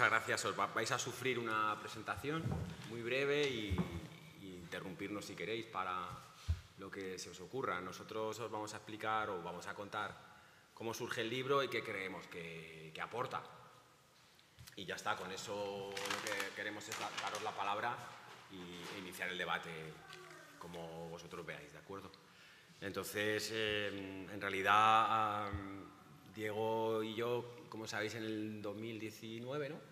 muchas gracias. Os vais a sufrir una presentación muy breve y, interrumpirnos si queréis para lo que se os ocurra. Nosotros os vamos a explicar o vamos a contar cómo surge el libro y qué creemos que, aporta. Y ya está, con eso lo que queremos es daros la palabra e iniciar el debate como vosotros veáis, ¿de acuerdo? Entonces, em, en realidad, Diego y yo, como sabéis, en el 2019, ¿no?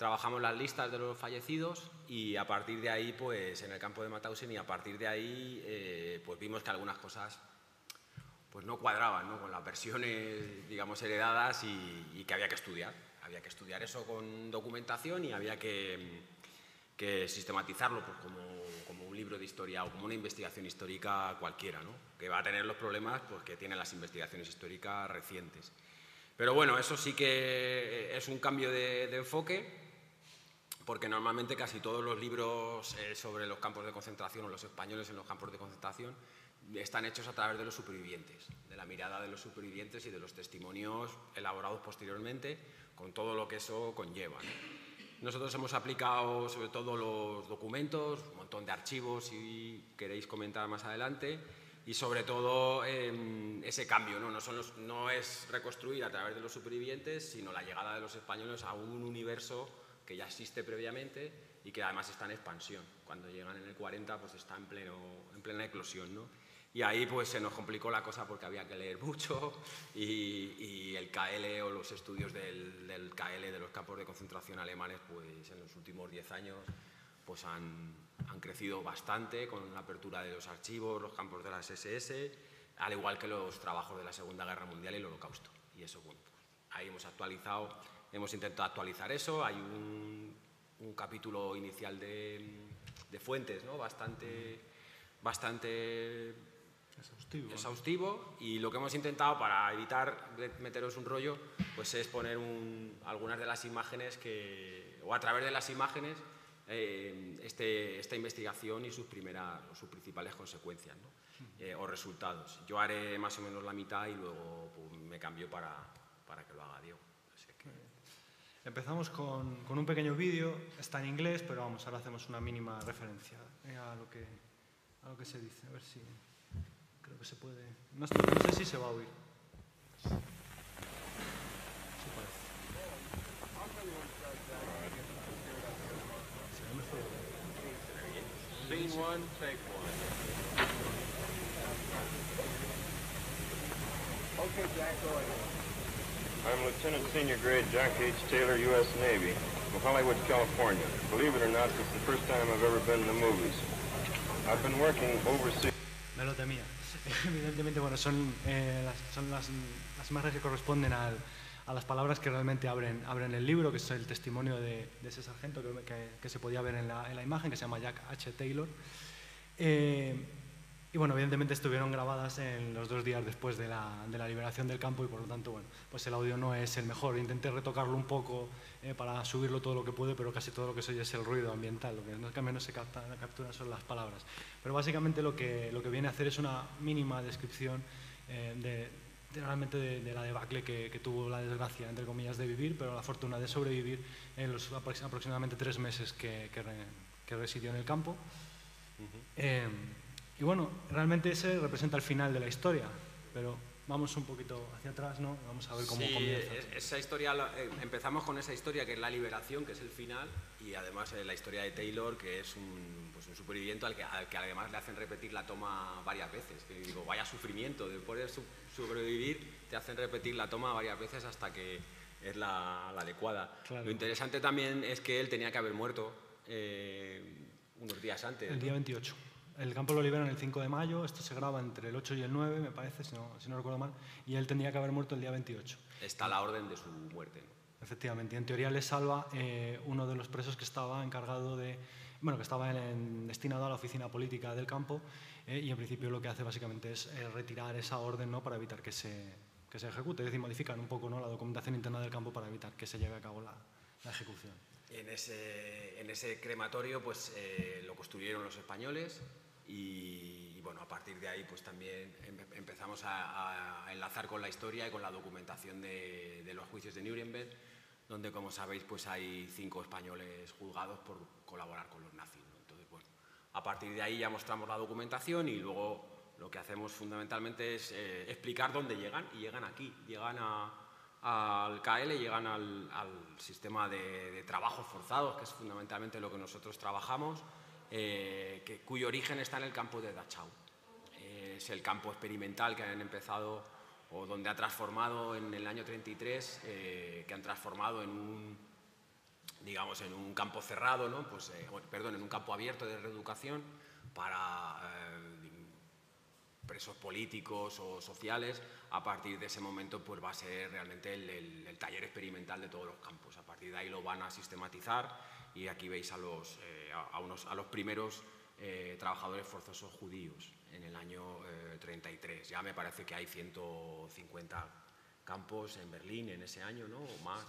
Trabajamos las listas de los fallecidos y a partir de ahí, pues en el campo de Mauthausen y a partir de ahí, eh, pues vimos que algunas cosas pues no cuadraban ¿no? con las versiones, digamos, heredadas y, que había que estudiar. Había que estudiar eso con documentación y había que, que sistematizarlo pues, como, como, un libro de historia o como una investigación histórica cualquiera, ¿no? que va a tener los problemas pues, que tienen las investigaciones históricas recientes. Pero bueno, eso sí que es un cambio de, enfoque, porque normalmente casi todos los libros eh, sobre los campos de concentración o los españoles en los campos de concentración están hechos a través de los supervivientes, de la mirada de los supervivientes y de los testimonios elaborados posteriormente, con todo lo que eso conlleva. Nosotros hemos aplicado sobre todo los documentos, un montón de archivos si queréis comentar más adelante, y sobre todo em, ese cambio, ¿no? No, son no, es reconstruir a través de los supervivientes, sino la llegada de los españoles a un universo que ya existe previamente y que además está en expansión. Cuando llegan en el 40 pues está en, pleno, en plena eclosión. ¿no? Y ahí pues se nos complicó la cosa porque había que leer mucho y, y el KL o los estudios del, del, KL, de los campos de concentración alemanes, pues en los últimos 10 años pues han, han crecido bastante con la apertura de los archivos, los campos de las SS, al igual que los trabajos de la Segunda Guerra Mundial y el Holocausto. Y eso, bueno, pues, ahí hemos actualizado, hemos intentado actualizar eso. Hay un, un capítulo inicial de, de, fuentes, ¿no? Bastante, bastante exhaustivo. exhaustivo. Y lo que hemos intentado para evitar meteros un rollo, pues es poner un, algunas de las imágenes que, o a través de las imágenes, eh, este, esta investigación y sus, primeras, sus principales consecuencias eh, o resultados. Yo haré más o menos la mitad y luego pues, me cambio para, para, que lo haga Diego. Empezamos con, con, un pequeño vídeo, está en inglés, pero vamos, ahora hacemos una mínima referencia eh, a, lo que, a lo que se dice. A ver si creo que se puede... No, no sé si se va a oír. Scene one, take one. Okay, Jack, go ahead. I'm Lieutenant Senior Grade Jack H. Taylor, U.S. Navy, from Hollywood, California. Believe it or not, this is the first time I've ever been in the movies. I've been working overseas. Evidentemente, bueno, son, eh, son las, las que corresponden a las palabras que realmente abren, abren el libro, que es el testimonio de, ese sargento que, que, se podía ver en la, en la, imagen, que se llama Jack H. Taylor. Eh, y bueno, evidentemente estuvieron grabadas en los dos días después de la, de la, liberación del campo y por lo tanto, bueno, pues el audio no es el mejor. Intenté retocarlo un poco eh, para subirlo todo lo que puede, pero casi todo lo que se oye es el ruido ambiental, lo que no, que menos se capta, captura son las palabras. Pero básicamente lo que, lo que viene a hacer es una mínima descripción eh, de, realmente de, la debacle que, tuvo la desgracia, entre comillas, de vivir, pero la fortuna de sobrevivir en los aproximadamente tres meses que, que, residió en el campo. Eh, y bueno, realmente ese representa el final de la historia, pero vamos un poquito hacia atrás, ¿no? Vamos a ver cómo sí, comienza. Esa historia, eh, empezamos con esa historia que es la liberación, que es el final, y además eh, la historia de Taylor, que es un, pues un superviviente al que, al que, además le hacen repetir la toma varias veces. Que digo, vaya sufrimiento, de poder sobrevivir, te hacen repetir la toma varias veces hasta que es la, la adecuada. Lo interesante también es que él tenía que haber muerto eh, unos días antes. El día 28. El campo lo liberan el 5 de mayo, esto se graba entre el 8 y el 9, me parece, si no, si no recuerdo mal, y él tendría que haber muerto el día 28. Está la orden de su muerte. Efectivamente, y en teoría le salva eh, uno de los presos que estaba encargado de, bueno, que estaba en, destinado a la oficina política del campo, eh, y en principio lo que hace básicamente es eh, retirar esa orden ¿no? para evitar que se, que se ejecute, es decir, modifican un poco ¿no? la documentación interna del campo para evitar que se lleve a cabo la, la ejecución. En ese, en ese crematorio pues, lo construyeron los españoles, y, bueno, a partir de ahí pues también empezamos a, enlazar con la historia y con la documentación de, los juicios de Nuremberg, donde, como sabéis, pues hay cinco españoles juzgados por colaborar con los nazis. Entonces, bueno, a partir de ahí ya mostramos la documentación y luego lo que hacemos fundamentalmente es eh, explicar dónde llegan y llegan aquí, llegan al KL, llegan al, sistema de, trabajos forzados, que es fundamentalmente lo que nosotros trabajamos, eh, que, cuyo origen está en el campo de Dachau. es el campo experimental que han empezado o donde ha transformado en el año 33, eh, que han transformado en un, digamos, en un campo cerrado, ¿no? pues, eh, perdón, en un campo abierto de reeducación para eh, presos políticos o sociales. A partir de ese momento pues, va a ser realmente el, taller experimental de todos los campos. A partir de ahí lo van a sistematizar y aquí veis a los, a, unos, a los primeros trabajadores forzosos judíos en el año 33. Eh, ya me parece que hay 150 campos en Berlín en ese año, ¿no? O más.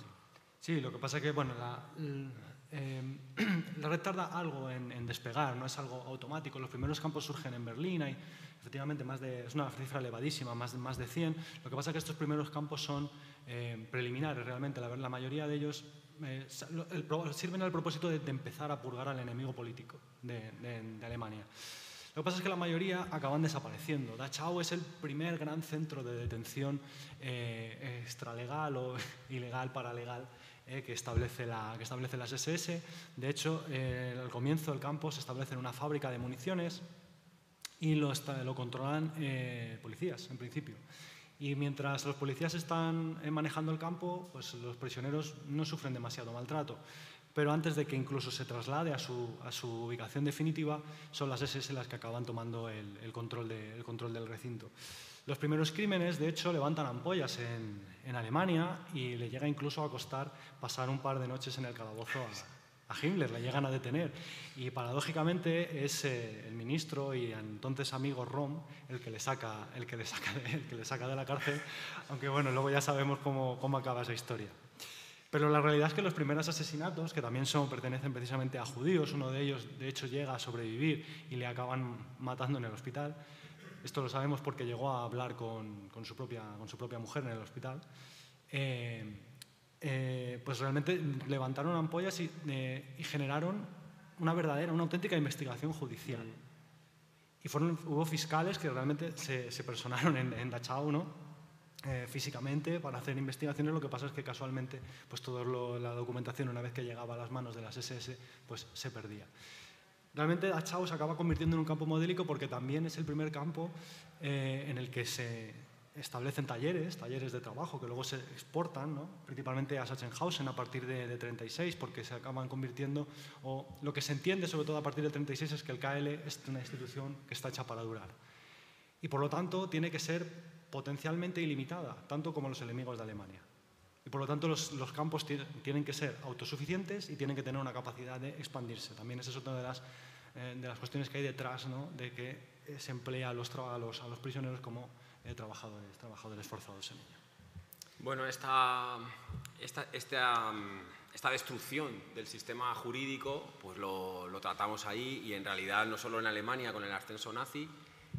Sí. lo que pasa es que bueno, la, la red tarda algo en, despegar, no es algo automático. Los primeros campos surgen en Berlín, hay efectivamente más de, es una cifra elevadísima, más de, más de 100. Lo que pasa es que estos primeros campos son em, preliminares realmente, la, la, mayoría de ellos sirven al propósito de, empezar a purgar al enemigo político de, Alemania. Lo que pasa es que la mayoría acaban desapareciendo. Dachau es el primer gran centro de detención eh, extralegal o ilegal, paralegal, eh, que, establece la, que las SS. De hecho, eh, al comienzo del campo se establece una fábrica de municiones y lo, lo controlan eh, policías, en principio. Y mientras los policías están manejando el campo, pues los prisioneros no sufren demasiado maltrato pero antes de que incluso se traslade a su, a su ubicación definitiva, son las SS las que acaban tomando el, el, control, de, control, del recinto. Los primeros crímenes, de hecho, levantan ampollas en, en, Alemania y le llega incluso a costar pasar un par de noches en el calabozo a, Himmler, le llegan a detener. Y paradójicamente es eh, el ministro y entonces amigo Rom el que le saca, el que le saca, de, el que le saca de la cárcel, aunque bueno, luego ya sabemos cómo, cómo acaba esa historia. Pero la realidad es que los primeros asesinatos, que también son, pertenecen precisamente a judíos, uno de ellos de hecho llega a sobrevivir y le acaban matando en el hospital, esto lo sabemos porque llegó a hablar con, con su, propia, con su propia mujer en el hospital, eh, eh, pues realmente levantaron ampollas y, eh, y, generaron una verdadera, una auténtica investigación judicial. Y fueron, hubo fiscales que realmente se, se personaron en, en Dachau, ¿no? Eh, físicamente para hacer investigaciones, lo que pasa es que casualmente pues toda la documentación una vez que llegaba a las manos de las SS pues se perdía. Realmente Dachau se acaba convirtiendo en un campo modélico porque también es el primer campo eh, en el que se establecen talleres, talleres de trabajo que luego se exportan, ¿no? principalmente a Sachsenhausen a partir de, de, 36 porque se acaban convirtiendo, o lo que se entiende sobre todo a partir de 36 es que el KL es una institución que está hecha para durar. Y por lo tanto tiene que ser potencialmente ilimitada, tanto como los enemigos de Alemania. Y por lo tanto los, los campos tienen que ser autosuficientes y tienen que tener una capacidad de expandirse. También esa es otra de las, eh, de las cuestiones que hay detrás ¿no? de que se emplea a los, a los, a los prisioneros como eh, trabajadores, trabajadores forzados en ella. Bueno, esta, esta, esta, esta, destrucción del sistema jurídico pues lo, lo tratamos ahí y en realidad no solo en Alemania con el ascenso nazi,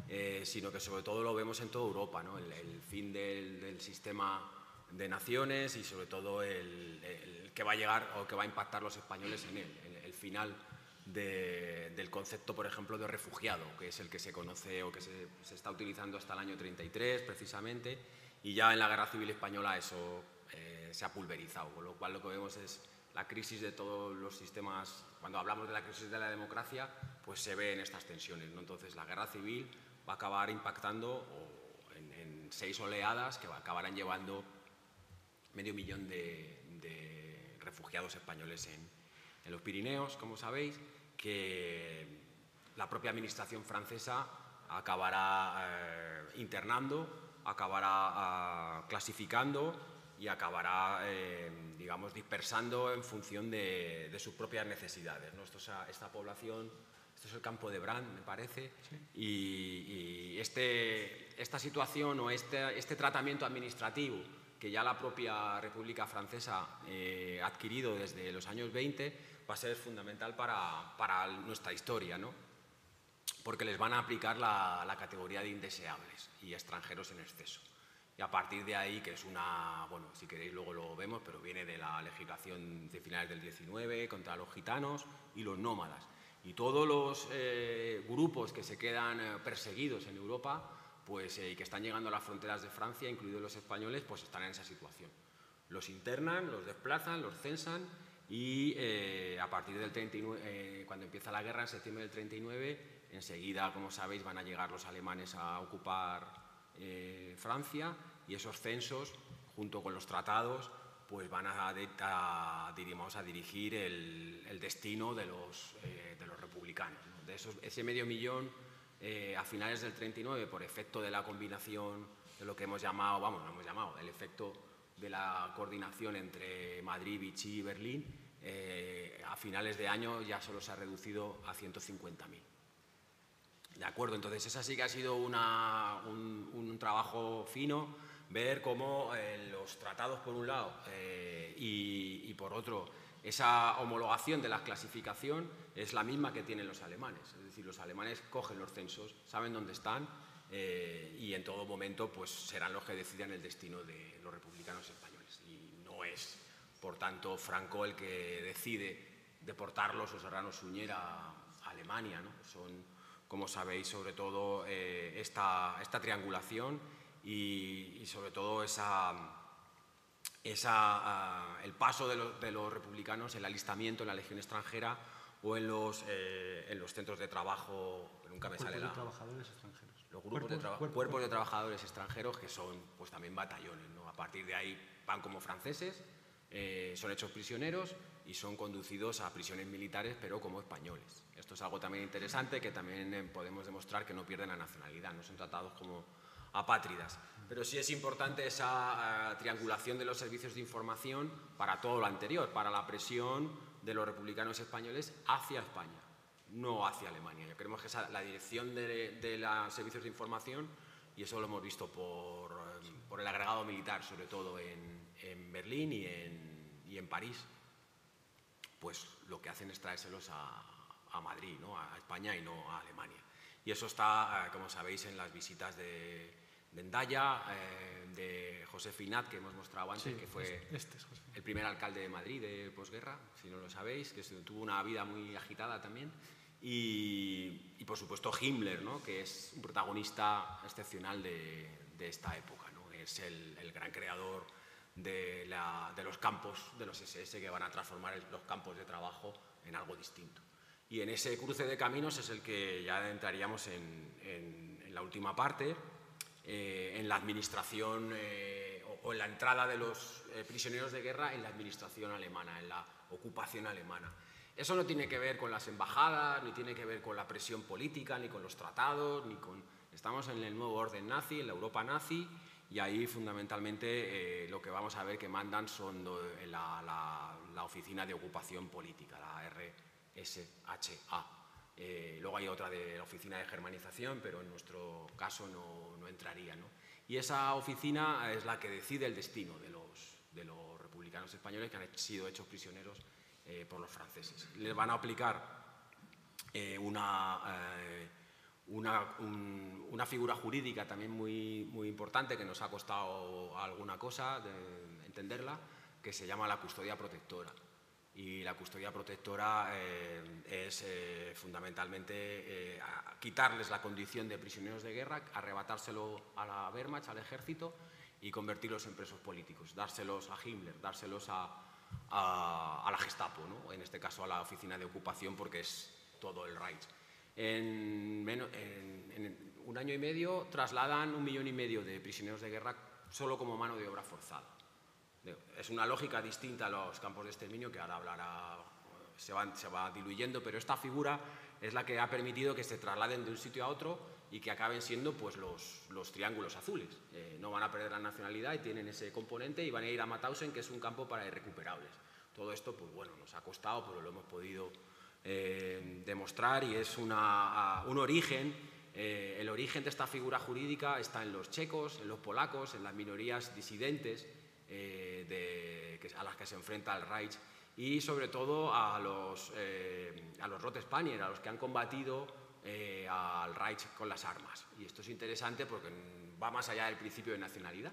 eh, sino que sobre todo lo vemos en toda Europa, ¿no? el, fin del, sistema de naciones y sobre todo el, que va a llegar o que va a impactar los españoles en él, el, final del concepto, por ejemplo, de refugiado, que es el que se conoce o que se, está utilizando hasta el año 33 precisamente, y ya en la Guerra Civil Española eso eh, se ha pulverizado, con lo cual lo que vemos es la crisis de todos los sistemas, cuando hablamos de la crisis de la democracia, pues se ve en estas tensiones. ¿no? Entonces la guerra civil va a acabar impactando en, seis oleadas que acabarán llevando medio millón de, refugiados españoles en, los Pirineos, como sabéis, que la propia administración francesa acabará eh, internando, acabará ah, clasificando y acabará, eh, digamos, dispersando en función de, sus propias necesidades. ¿no? esta población esto es el campo de Brand, me parece, y, este, esta situación o este, este, tratamiento administrativo que ya la propia República Francesa eh, ha adquirido desde los años 20 va a ser fundamental para, para nuestra historia, ¿no? porque les van a aplicar la, la, categoría de indeseables y extranjeros en exceso. Y a partir de ahí, que es una, bueno, si queréis luego lo vemos, pero viene de la legislación de finales del 19 contra los gitanos y los nómadas. Y todos los eh, grupos que se quedan eh, perseguidos en Europa pues, y que están llegando a las fronteras de Francia, incluidos los españoles, pues están en esa situación. Los internan, los desplazan, los censan y a partir del 39, cuando empieza la guerra, en septiembre del 39, enseguida, como sabéis, van a llegar los alemanes a ocupar eh, Francia y esos censos, junto con los tratados, pues van a, a, a dirigir el, destino de los, eh, de los republicanos. De esos, ese medio millón eh, a finales del 39, por efecto de la combinación de lo que hemos llamado, vamos, no hemos llamado, el efecto de la coordinación entre Madrid, Vichy y Berlín, a finales de año ya solo se ha reducido a 150.000. De acuerdo, entonces esa sí que ha sido un, trabajo fino, ver cómo eh, los tratados por un lado eh, y, por otro esa homologación de la clasificación es la misma que tienen los alemanes. Es decir, los alemanes cogen los censos, saben dónde están eh, y en todo momento pues, serán los que decidan el destino de los republicanos españoles. Y no es, por tanto, Franco el que decide deportarlos o Serrano Suñera a Alemania. ¿no? Son como sabéis, sobre todo eh, esta, esta, triangulación y, sobre todo esa, esa, ah, el paso de, de, los republicanos, el alistamiento en la Legión extranjera o en los, eh, en los centros de trabajo, nunca me sale la... De trabajadores extranjeros. Los grupos de cuerpos, cuerpos de trabajadores extranjeros que son pues, también batallones. ¿no? A partir de ahí van como franceses, eh, son hechos prisioneros y son conducidos a prisiones militares, pero como españoles. Esto es algo también interesante que también eh, podemos demostrar que no pierden la nacionalidad, no son tratados como apátridas. Pero sí es importante esa eh, triangulación de los servicios de información para todo lo anterior, para la presión de los republicanos españoles hacia España, no hacia Alemania. Yo creemos que esa, la dirección de, los servicios de información, y eso lo hemos visto por, eh, el agregado militar, sobre todo en, Berlín y en, y en París, pues lo que hacen es traérselos a, a Madrid, ¿no? a España y no a Alemania. Y eso está, eh, como sabéis, en las visitas de, de Endaya, eh, de José Finat, que hemos mostrado antes, que fue este el primer alcalde de Madrid de posguerra, si no lo sabéis, que tuvo una vida muy agitada también. Y, y por supuesto Himmler, ¿no? que es un protagonista excepcional de, de esta época. ¿no? Es el, el gran creador de, los campos de los SS que van a transformar los campos de trabajo en algo distinto. Y en ese cruce de caminos es el que ya entraríamos en, la última parte, eh, en la administración eh, o, en la entrada de los eh, prisioneros de guerra en la administración alemana, en la ocupación alemana. Eso no tiene que ver con las embajadas, ni tiene que ver con la presión política, ni con los tratados, ni con... Estamos en el nuevo orden nazi, en la Europa nazi, y ahí fundamentalmente lo que vamos a ver que mandan son la, la oficina de ocupación política, la R, SHA. Eh, luego hay otra de la oficina de germanización, pero en nuestro caso no, entraría. ¿no? Y esa oficina es la que decide el destino de los, de los republicanos españoles que han sido hechos prisioneros eh, por los franceses. Les van a aplicar eh, una, una, figura jurídica también muy, muy importante que nos ha costado alguna cosa de entenderla, que se llama la custodia protectora y la custodia protectora eh, es eh, fundamentalmente eh, quitarles la condición de prisioneros de guerra, arrebatárselo a la Wehrmacht, al ejército y convertirlos en presos políticos, dárselos a Himmler, dárselos a, la Gestapo, en este caso a la oficina de ocupación porque es todo el Reich. En, en un año y medio trasladan un millón y medio de prisioneros de guerra solo como mano de obra forzada. Es una lógica distinta a los campos de exterminio que ahora hablará, se va, se va diluyendo, pero esta figura es la que ha permitido que se trasladen de un sitio a otro y que acaben siendo pues, los, los triángulos azules. Eh, no van a perder la nacionalidad y tienen ese componente y van a ir a Mauthausen, que es un campo para irrecuperables. Todo esto, pues bueno, nos ha costado, pero lo hemos podido eh, demostrar y es una, un origen. Eh, el origen de esta figura jurídica está en los checos, en los polacos, en las minorías disidentes eh, de, a las que se enfrenta el Reich y sobre todo a los, eh, a los a los que han combatido eh, al Reich con las armas. Y esto es interesante porque va más allá del principio de nacionalidad,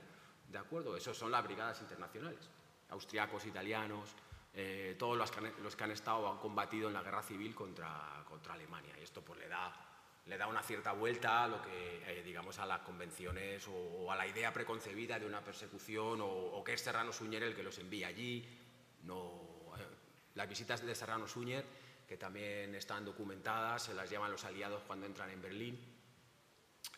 ¿de acuerdo? Esos son las brigadas internacionales, austriacos, italianos, eh, todos los que, han, los que, han, estado han combatido en la guerra civil contra, contra Alemania. Y esto pues le da, le da una cierta vuelta a lo que, eh, digamos, a las convenciones o, o, a la idea preconcebida de una persecución o, o, que es Serrano Suñer el que los envía allí. No, eh, las visitas de Serrano Suñer, que también están documentadas, se las llaman los aliados cuando entran en Berlín,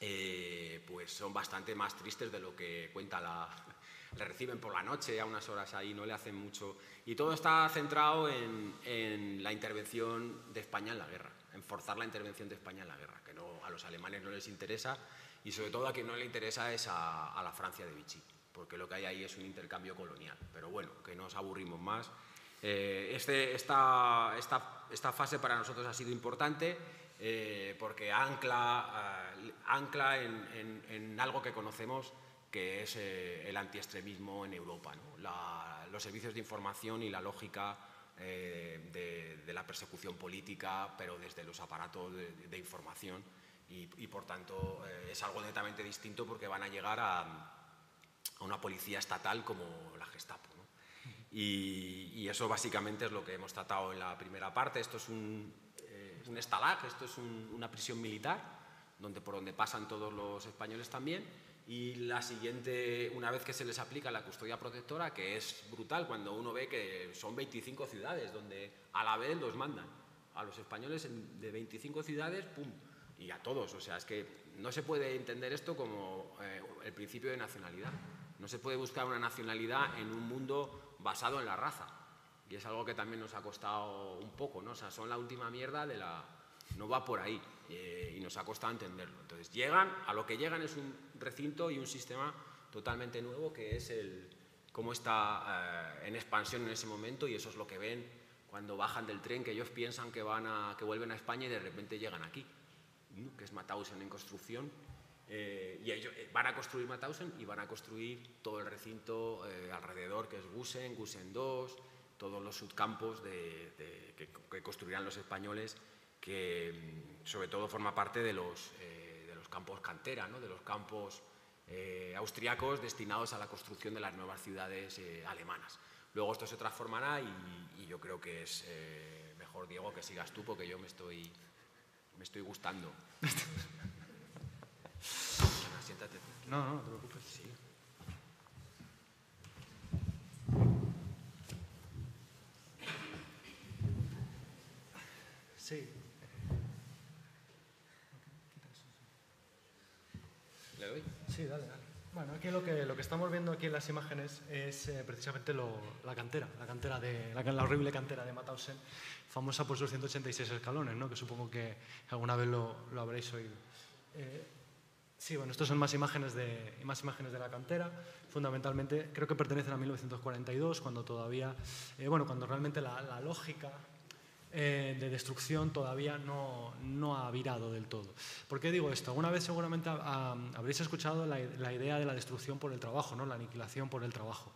eh, pues son bastante más tristes de lo que cuenta la, le reciben por la noche a unas horas ahí, no le hacen mucho. Y todo está centrado en, en, la intervención de España en la guerra, en forzar la intervención de España en la guerra, que no, a los alemanes no les interesa y sobre todo a quien no le interesa es a, a la Francia de Vichy, porque lo que hay ahí es un intercambio colonial. Pero bueno, que nos aburrimos más. Eh, este, esta, esta, esta fase para nosotros ha sido importante. Eh, porque ancla, uh, ancla en, en, en, algo que conocemos que es eh, el antiextremismo en Europa, ¿no? la, los servicios de información y la lógica eh, de, de, la persecución política, pero desde los aparatos de, de información y, y, por tanto eh, es algo netamente distinto porque van a llegar a, a una policía estatal como la Gestapo. ¿no? Y, y, eso básicamente es lo que hemos tratado en la primera parte. Esto es un, eh, un estalag, esto es un, una prisión militar, donde, por donde pasan todos los españoles también y la siguiente, una vez que se les aplica la custodia protectora, que es brutal cuando uno ve que son 25 ciudades donde a la vez los mandan a los españoles de 25 ciudades, ¡pum! Y a todos, o sea, es que no se puede entender esto como eh, el principio de nacionalidad. No se puede buscar una nacionalidad en un mundo basado en la raza. Y es algo que también nos ha costado un poco, ¿no? O sea, son la última mierda de la... No va por ahí y nos ha costado entenderlo. Entonces, llegan, a lo que llegan es un recinto y un sistema totalmente nuevo que es el cómo está eh, en expansión en ese momento y eso es lo que ven cuando bajan del tren, que ellos piensan que, van a, que vuelven a España y de repente llegan aquí, que es Mauthausen en construcción. Eh, y ellos eh, van a construir Mauthausen y van a construir todo el recinto alrededor, que es Gusen, Gusen 2, todos los subcampos de, de, que, que construirán los españoles que mm, sobre todo forma parte de los, eh, de los campos cantera, ¿no? de los campos eh, austriacos destinados a la construcción de las nuevas ciudades eh, alemanas. Luego esto se transformará y, y yo creo que es eh, mejor, Diego, que sigas tú porque yo me estoy, me estoy gustando. Siéntate. No, no, no te preocupes. Sí. Sí. ¿Le doy? Sí, dale, dale. Bueno, aquí lo que, lo que estamos viendo aquí en las imágenes es eh, precisamente la cantera, la cantera de la, horrible cantera de Mauthausen, famosa por sus 186 escalones, ¿no? que supongo que alguna vez lo, lo habréis oído. Eh, sí, bueno, estas son más imágenes, de, más imágenes de la cantera. Fundamentalmente, creo que pertenecen a 1942, cuando todavía, eh, bueno, cuando realmente la, la lógica eh, de destrucción todavía no, no, ha virado del todo. ¿Por qué digo esto? Alguna vez seguramente habréis escuchado la, la, idea de la destrucción por el trabajo, ¿no? la aniquilación por el trabajo.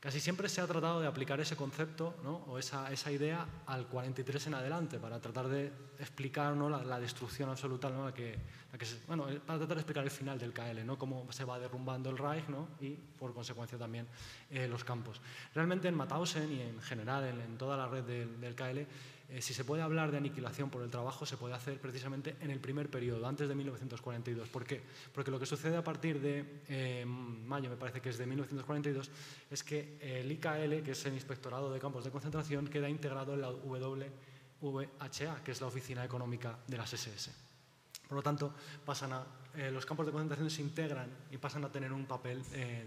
Casi siempre se ha tratado de aplicar ese concepto ¿no? o esa, esa, idea al 43 en adelante para tratar de explicar ¿no? la, la, destrucción absoluta, ¿no? la que, la que bueno, para tratar de explicar el final del KL, ¿no? cómo se va derrumbando el Reich y por consecuencia también eh, los campos. Realmente en Mauthausen y en general en, en toda la red del, del KL eh, si se puede hablar de aniquilación por el trabajo, se puede hacer precisamente en el primer periodo, antes de 1942. ¿Por qué? Porque lo que sucede a partir de eh, mayo, me parece que es de 1942, es que el IKL, que es el Inspectorado de Campos de Concentración, queda integrado en la WVHA, que es la Oficina Económica de las SS. Por lo tanto, pasan a, eh, los campos de concentración se integran y pasan a tener un papel eh,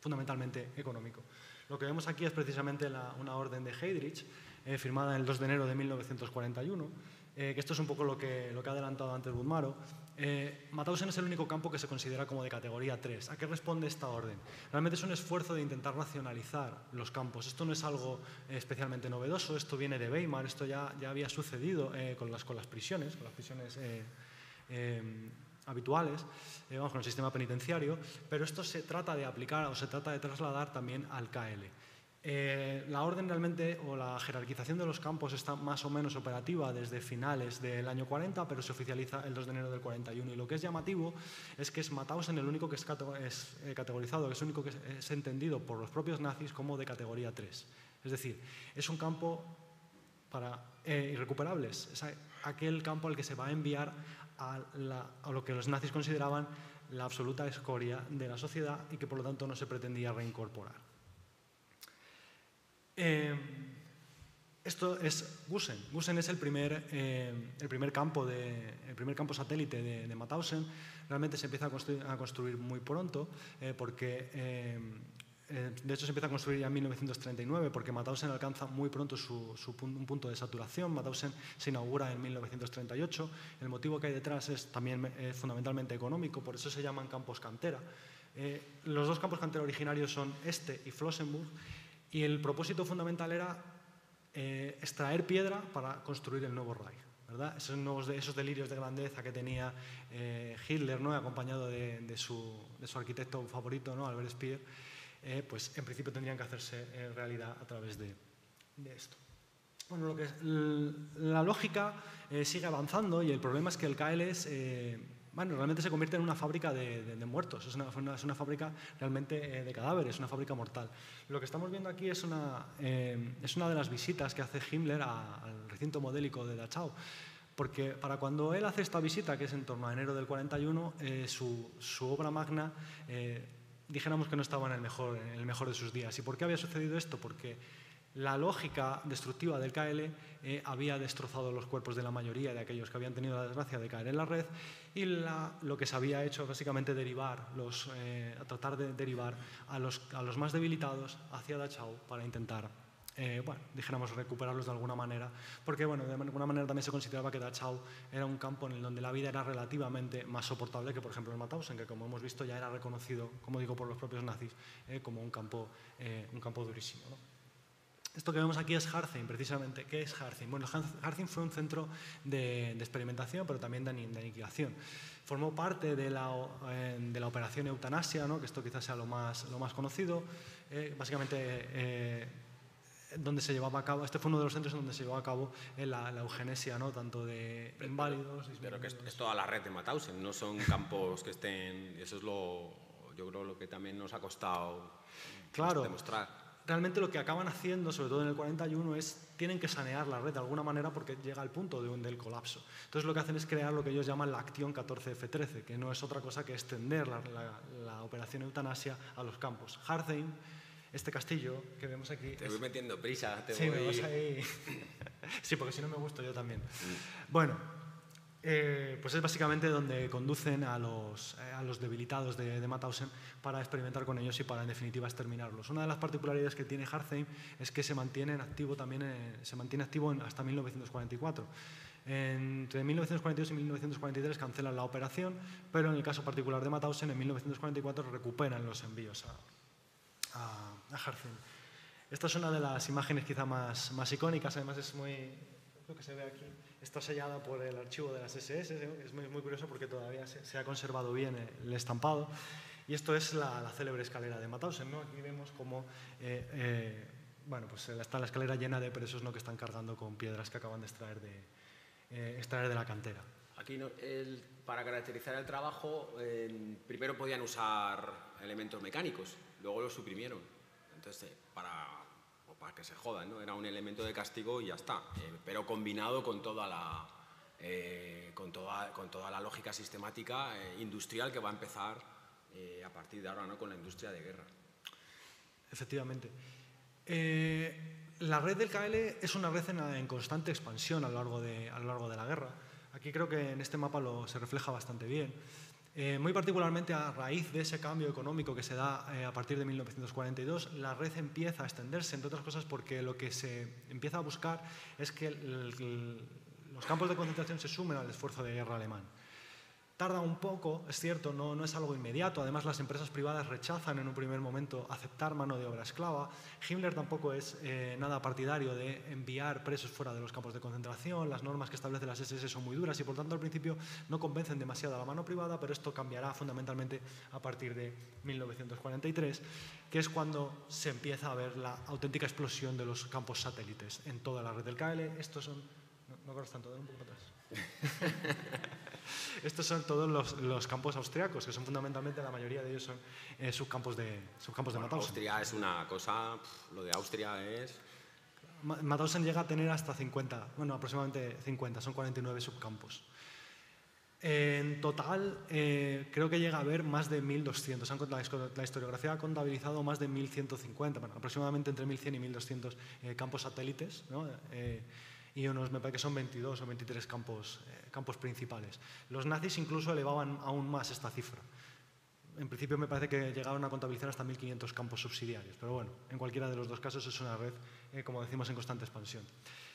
fundamentalmente económico. Lo que vemos aquí es precisamente la, una orden de Heydrich, eh, firmada el 2 de enero de 1941, eh, que esto es un poco lo que, lo que ha adelantado antes Budmaro. Eh, es el único campo que se considera como de categoría 3. ¿A qué responde esta orden? Realmente es un esfuerzo de intentar nacionalizar los campos. Esto no es algo eh, especialmente novedoso, esto viene de Weimar, esto ya, ya había sucedido con, las, con las prisiones, con las prisiones habituales, eh, vamos, con el sistema penitenciario, pero esto se trata de aplicar o se trata de trasladar también al KL. Eh, la orden realmente o la jerarquización de los campos está más o menos operativa desde finales del año 40, pero se oficializa el 2 de enero del 41. Y lo que es llamativo es que es Mauthausen el único que es, eh, categorizado, que es el único que es, entendido por los propios nazis como de categoría 3. Es decir, es un campo para eh, irrecuperables, es aquel campo al que se va a enviar a, a lo que los nazis consideraban la absoluta escoria de la sociedad y que por lo tanto no se pretendía reincorporar. Eh, esto es Gusen. Gusen es el primer, eh, el primer, campo, de, el primer campo satélite de, de, Mauthausen. Realmente se empieza a construir, muy pronto eh, porque de hecho, se empieza a construir ya en 1939 porque Mauthausen alcanza muy pronto su, un punto de saturación. Mauthausen se inaugura en 1938. El motivo que hay detrás es también fundamentalmente económico, por eso se llaman campos cantera. los dos campos cantera originarios son este y Flossenburg y el propósito fundamental era eh, extraer piedra para construir el nuevo Reich. ¿verdad? Esos, nuevos, esos delirios de grandeza que tenía eh, Hitler, ¿no? acompañado de, su, de, su, arquitecto favorito, ¿no? Albert Speer, eh, pues en principio tendrían que hacerse realidad a través de, de esto. Bueno, lo que la lógica sigue avanzando y el problema es que el KLS bueno, realmente se convierte en una fábrica de, muertos, es una, es una, fábrica realmente eh, de cadáveres, una fábrica mortal. Lo que estamos viendo aquí es una, eh, es una de las visitas que hace Himmler al recinto modélico de Dachau. Porque para cuando él hace esta visita, que es en torno a enero del 41, eh, su, su, obra magna, dijéramos que no estaba en el, mejor, en el mejor de sus días. ¿Y por qué había sucedido esto? Porque la lógica destructiva del KL eh, había destrozado los cuerpos de la mayoría de aquellos que habían tenido la desgracia de caer en la red y lo que se había hecho básicamente derivar los, eh, tratar de derivar a los, más debilitados hacia Dachau para intentar, eh, bueno, dijéramos, recuperarlos de alguna manera, porque bueno, de alguna manera también se consideraba que Dachau era un campo en el donde la vida era relativamente más soportable que, por ejemplo, el Mauthausen, que como hemos visto ya era reconocido, como digo, por los propios nazis, como un campo, un campo durísimo. Esto que vemos aquí es Harzheim, precisamente. ¿Qué es Harzheim? Bueno, Harzheim fue un centro de, experimentación, pero también de, aniquilación. Formó parte de la, eh, de la operación eutanasia, ¿no? que esto quizás sea lo más, lo más conocido. Eh, básicamente, eh, donde se llevaba a cabo, este fue uno de los centros donde se llevó a cabo la, eugenesia, ¿no? tanto de inválidos... Pero, que es, toda la red de Mauthausen, no son campos que estén... Eso es lo, yo creo, lo que también nos ha costado claro. demostrar realmente lo que acaban haciendo, sobre todo en el 41, es tienen que sanear la red de alguna manera porque llega al punto de un, del colapso. Entonces lo que hacen es crear lo que ellos llaman la acción 14F13, que no es otra cosa que extender la, la, operación eutanasia a los campos. Hartheim, este castillo que vemos aquí... Te voy metiendo prisa, te sí, voy... Me vas ahí... sí, porque si no me gusto yo también. Mm. Bueno, eh, pues es básicamente donde conducen a los, eh, a los debilitados de, de, para experimentar con ellos y para en definitiva exterminarlos. Una de las particularidades que tiene Harzheim es que se mantiene activo también eh, se mantiene activo hasta 1944. Entre 1942 y 1943 cancelan la operación, pero en el caso particular de Mauthausen en 1944 recuperan los envíos a, a, a Esta es una de las imágenes quizá más, más icónicas, además es muy, lo que se ve aquí está sellada por el archivo de las SS, es muy, muy curioso porque todavía se, ha conservado bien el estampado. Y esto es la, célebre escalera de Mauthausen. ¿no? Aquí vemos cómo eh, eh, bueno, pues está la escalera llena de presos ¿no? que están cargando con piedras que acaban de extraer de, eh, extraer de la cantera. Aquí para caracterizar el trabajo, primero podían usar elementos mecánicos, luego los suprimieron. Entonces, para para que se jodan, ¿no? Era un elemento de castigo y ya está, eh, pero combinado con toda la, eh, con toda, con toda la lógica sistemática eh, industrial que va a empezar a partir de ahora ¿no? con la industria de guerra. Efectivamente. la red del KL es una red en, constante expansión a lo, largo de, a lo largo de la guerra. Aquí creo que en este mapa lo, se refleja bastante bien. Eh, muy particularmente a raíz de ese cambio económico que se da eh, a partir de 1942, la red empieza a extenderse, entre otras cosas porque lo que se empieza a buscar es que los campos de concentración se sumen al esfuerzo de guerra alemán. Tarda un poco, es cierto, no, no es algo inmediato. Además, las empresas privadas rechazan en un primer momento aceptar mano de obra esclava. Himmler tampoco es eh, nada partidario de enviar presos fuera de los campos de concentración. Las normas que establecen las SS son muy duras y, por tanto, al principio no convencen demasiado a la mano privada, pero esto cambiará fundamentalmente a partir de 1943, que es cuando se empieza a ver la auténtica explosión de los campos satélites en toda la red del KL. Estos son... No, no corres tanto, un poco atrás. Estos son todos los, campos austriacos, que son fundamentalmente, la mayoría de ellos son eh, subcampos de, subcampos de Mauthausen. Austria es una cosa, lo de Austria es... Mauthausen llega a tener hasta 50, bueno, aproximadamente 50, son 49 subcampos. En total, eh, creo que llega a haber más de 1.200. La historiografía ha contabilizado más de 1.150, bueno, aproximadamente entre 1.100 y 1.200 eh, campos satélites. ¿no? Y unos, me parece que son 22 o 23 campos, eh, campos principales. Los nazis incluso elevaban aún más esta cifra. En principio me parece que llegaron a contabilizar hasta 1.500 campos subsidiarios, pero bueno, en cualquiera de los dos casos es una red, eh, como decimos, en constante expansión.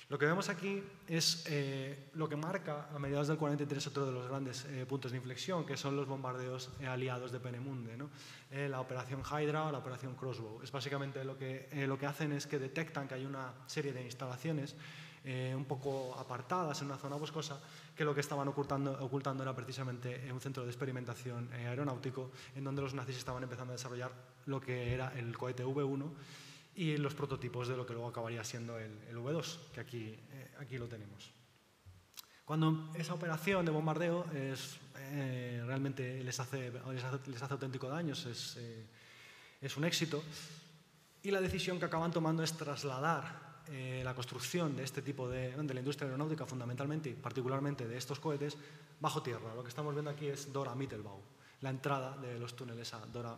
Lo que vemos aquí es eh, lo que marca a mediados del 43 otro de los grandes puntos de inflexión, que son los bombardeos aliados de Penemunde. ¿no? la operación Hydra o la operación Crossbow. Es básicamente lo que, lo que hacen es que detectan que hay una serie de instalaciones eh, un poco apartadas en una zona boscosa, que lo que estaban ocultando, ocultando era precisamente un centro de experimentación eh, aeronáutico en donde los nazis estaban empezando a desarrollar lo que era el cohete V1 y los prototipos de lo que luego acabaría siendo el, V2, que aquí, eh, aquí lo tenemos. Cuando esa operación de bombardeo es, realmente les hace, les hace, auténtico daño, es, es un éxito, y la decisión que acaban tomando es trasladar eh, la construcción de este tipo de, de la industria aeronáutica fundamentalmente y particularmente de estos cohetes bajo tierra. Lo que estamos viendo aquí es Dora Mittelbau, la entrada de los túneles a Dora,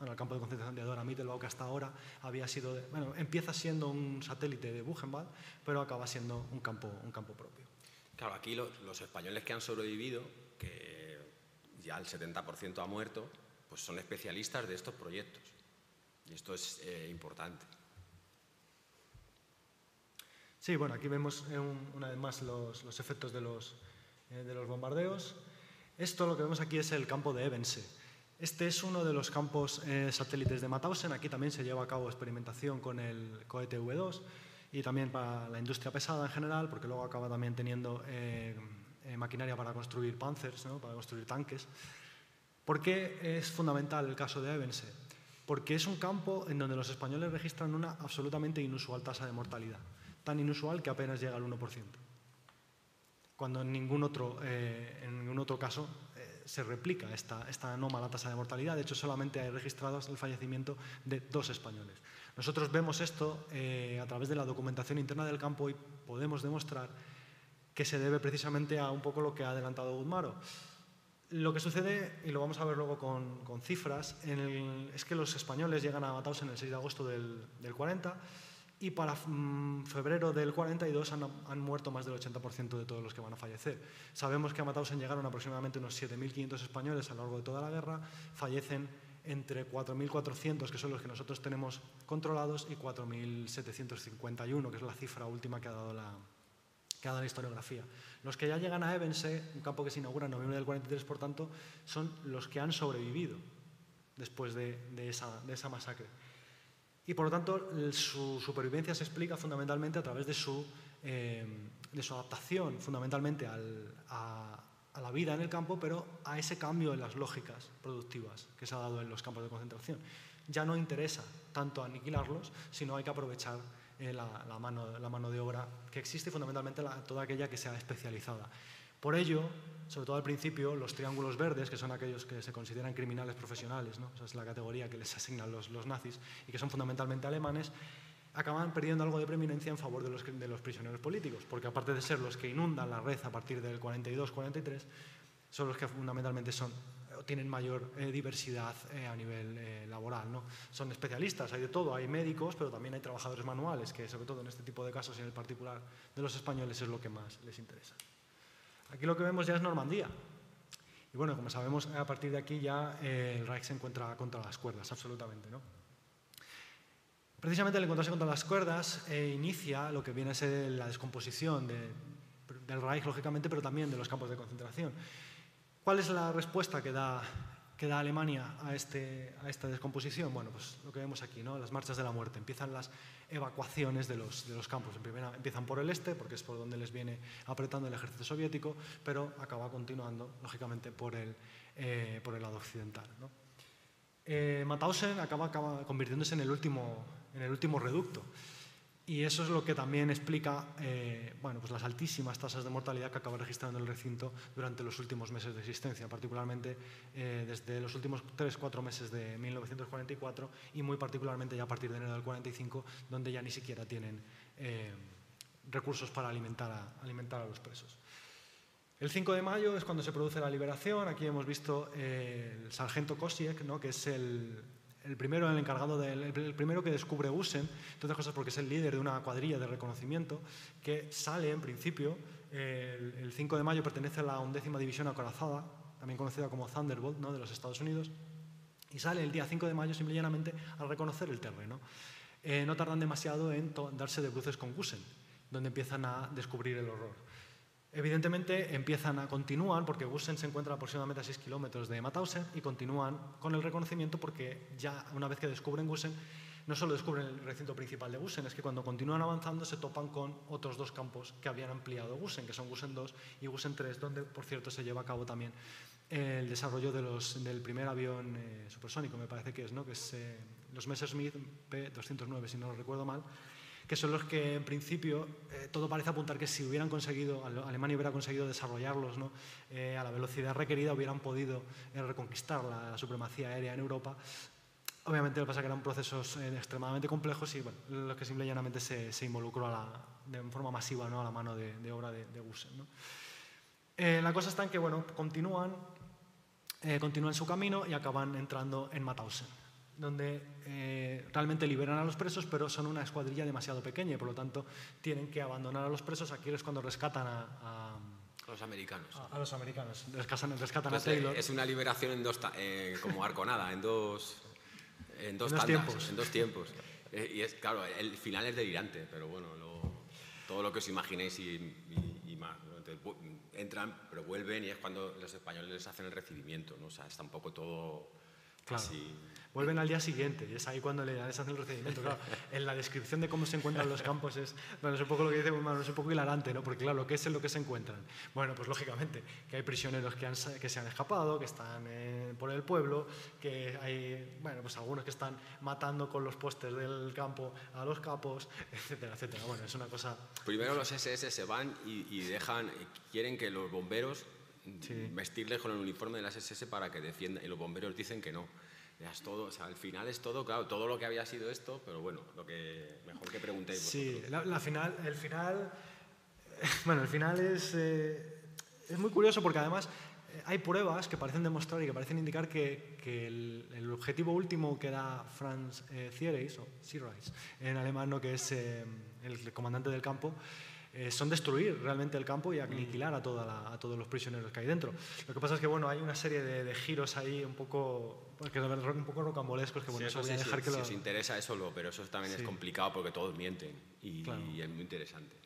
al campo de concentración de Dora Mittelbau, que hasta ahora había sido, bueno, empieza siendo un satélite de Buchenwald, pero acaba siendo un campo, un campo propio. Claro, aquí los, españoles que han sobrevivido, que ya el 70% ha muerto, pues son especialistas de estos proyectos. Y esto es eh, importante. Sí, bueno, aquí vemos eh, una vez más los, efectos de los, eh, de los bombardeos. Esto lo que vemos aquí es el campo de Ebense. Este es uno de los campos eh, satélites de Mauthausen. Aquí también se lleva a cabo experimentación con el cohete V2 y también para la industria pesada en general, porque luego acaba también teniendo maquinaria para construir panzers, para construir tanques. ¿Por qué es fundamental el caso de Ebense? Porque es un campo en donde los españoles registran una absolutamente inusual tasa de mortalidad tan inusual que apenas llega al 1%, cuando en ningún otro, eh, en ningún otro caso eh, se replica esta, esta anómala tasa de mortalidad. De hecho, solamente hay registrados el fallecimiento de dos españoles. Nosotros vemos esto eh, a través de la documentación interna del campo y podemos demostrar que se debe precisamente a un poco lo que ha adelantado Guzmaro. Lo que sucede, y lo vamos a ver luego con, con cifras, es que los españoles llegan a Mataos en el 6 de agosto del, del 40 y para mm, febrero del 42 han, muerto más del 80% de todos los que van a fallecer. Sabemos que a Mauthausen llegaron aproximadamente unos 7.500 españoles a lo largo de toda la guerra, fallecen entre 4.400, que son los que nosotros tenemos controlados, y 4.751, que es la cifra última que ha dado la, que ha dado la historiografía. Los que ya llegan a Ebense, un campo que se inaugura en noviembre del 43, por tanto, son los que han sobrevivido después de, de, esa, de esa masacre. Y por lo tanto, su supervivencia se explica fundamentalmente a través de su, eh, de su adaptación, fundamentalmente a, la vida en el campo, pero a ese cambio en las lógicas productivas que se ha dado en los campos de concentración. Ya no interesa tanto aniquilarlos, sino hay que aprovechar eh, la, mano, la, mano, de obra que existe, fundamentalmente toda aquella que sea especializada. Por ello, sobre todo al principio, los triángulos verdes, que son aquellos que se consideran criminales profesionales, ¿no? esa es la categoría que les asignan los, nazis y que son fundamentalmente alemanes, acaban perdiendo algo de preeminencia en favor de los, de los prisioneros políticos, porque aparte de ser los que inundan la red a partir del 42-43, son los que fundamentalmente son tienen mayor eh, diversidad eh, a nivel eh, laboral. ¿no? Son especialistas, hay de todo, hay médicos, pero también hay trabajadores manuales, que sobre todo en este tipo de casos y en el particular de los españoles es lo que más les interesa. Aquí lo que vemos ya es Normandía. Y bueno, como sabemos, a partir de aquí ya eh, el Reich se encuentra contra las cuerdas, absolutamente. ¿no? Precisamente el encontrarse contra las cuerdas eh, inicia lo que viene a ser la descomposición del Reich, lógicamente, pero también de los campos de concentración. ¿Cuál es la respuesta que da, que da Alemania a, este, a esta descomposición? Bueno, pues lo que vemos aquí, ¿no? las marchas de la muerte. Empiezan las evacuaciones de los, de los campos. Empiezan por el este, porque es por donde les viene apretando el ejército soviético, pero acaba continuando, lógicamente, por el, eh, por el lado occidental. ¿no? Eh, Mauthausen acaba, acaba, convirtiéndose en el, último, en el último reducto. Y eso es lo que también explica eh, bueno, pues las altísimas tasas de mortalidad que acaba registrando el recinto durante los últimos meses de existencia, particularmente eh, desde los últimos 3-4 meses de 1944 y muy particularmente ya a partir de enero del 45, donde ya ni siquiera tienen eh, recursos para alimentar a, alimentar a los presos. El 5 de mayo es cuando se produce la liberación. Aquí hemos visto el sargento Kosiek, ¿no? que es el, el primero, el encargado del, el primero que descubre Gusen, entre otras cosas porque es el líder de una cuadrilla de reconocimiento que sale en principio, el, el 5 de mayo pertenece a la undécima división acorazada, también conocida como Thunderbolt, ¿no? de los Estados Unidos, y sale el día 5 de mayo simplemente al reconocer el terreno. Eh, no tardan demasiado en darse de bruces con Gusen, donde empiezan a descubrir el horror. Evidentemente empiezan a continuar porque Gusen se encuentra aproximadamente a 6 kilómetros de Mauthausen y continúan con el reconocimiento porque ya una vez que descubren Gusen, no solo descubren el recinto principal de Gusen, es que cuando continúan avanzando se topan con otros dos campos que habían ampliado Gusen, que son Gusen 2 y Gusen 3, donde por cierto se lleva a cabo también el desarrollo de los, del primer avión eh, supersónico, me parece que es, ¿no? que es eh, los Messerschmitt P-209, si no lo recuerdo mal, que son los que en principio eh, todo parece apuntar que si hubieran conseguido, Alemania hubiera conseguido desarrollarlos ¿no? eh, a la velocidad requerida, hubieran podido eh, reconquistar la supremacía aérea en Europa. Obviamente lo que pasa es que eran procesos extremadamente complejos y bueno, los que simple y llanamente se, involucró a de forma masiva ¿no? a la mano de, obra de, de la cosa está en que bueno, continúan, continúan su camino y acaban entrando en Mauthausen donde eh, realmente liberan a los presos, pero son una escuadrilla demasiado pequeña y por lo tanto tienen que abandonar a los presos. Aquí es cuando rescatan a, a, a los americanos. A, a, los americanos, rescatan, rescatan pues a Taylor. Es una liberación en dos, eh, como arconada, en dos, en dos, en dos tandas, tiempos. En dos tiempos. Eh, y es, claro, el final es delirante, pero bueno, lo, todo lo que os imaginéis y, y, y más. ¿no? Entonces, entran, pero vuelven y es cuando los españoles les hacen el recibimiento, ¿no? O sea, está un poco todo Claro. así. Vuelven al día siguiente y es ahí cuando les hacen el recibimiento. Claro, en la descripción de cómo se encuentran los campos es, bueno, es un poco lo que dice Manuel, es un poco hilarante, ¿no? Porque claro, ¿qué es en lo que se encuentran? Bueno, pues lógicamente que hay prisioneros que, han, que se han escapado, que están eh, por el pueblo, que hay, bueno, pues algunos que están matando con los postes del campo a los capos, etcétera, etcétera. Bueno, es una cosa... Primero los SS se van y, y dejan, quieren que los bomberos Sí. vestirles con el uniforme de las SS para que defiendan. Y los bomberos dicen que no. Es todo, o sea, al final es todo, claro, todo lo que había sido esto, pero bueno, lo que mejor que preguntéis. Sí, la, la, final, el final, bueno, el final es, eh, es muy curioso porque además eh, hay pruebas que parecen demostrar y que parecen indicar que, que el, el, objetivo último que da Franz eh, Thiereis, o Seereis, en alemán, ¿no? que es eh, el comandante del campo, eh, son destruir realmente el campo y aniquilar a, toda la, a, todos los prisioneros que hay dentro. Lo que pasa es que bueno, hay una serie de, de giros ahí un poco, que un poco rocambolescos que bueno, sí, eso voy a dejar sí, que si lo... os interesa eso, lo, pero eso también es complicado porque todos mienten y, claro. y, es muy interesante.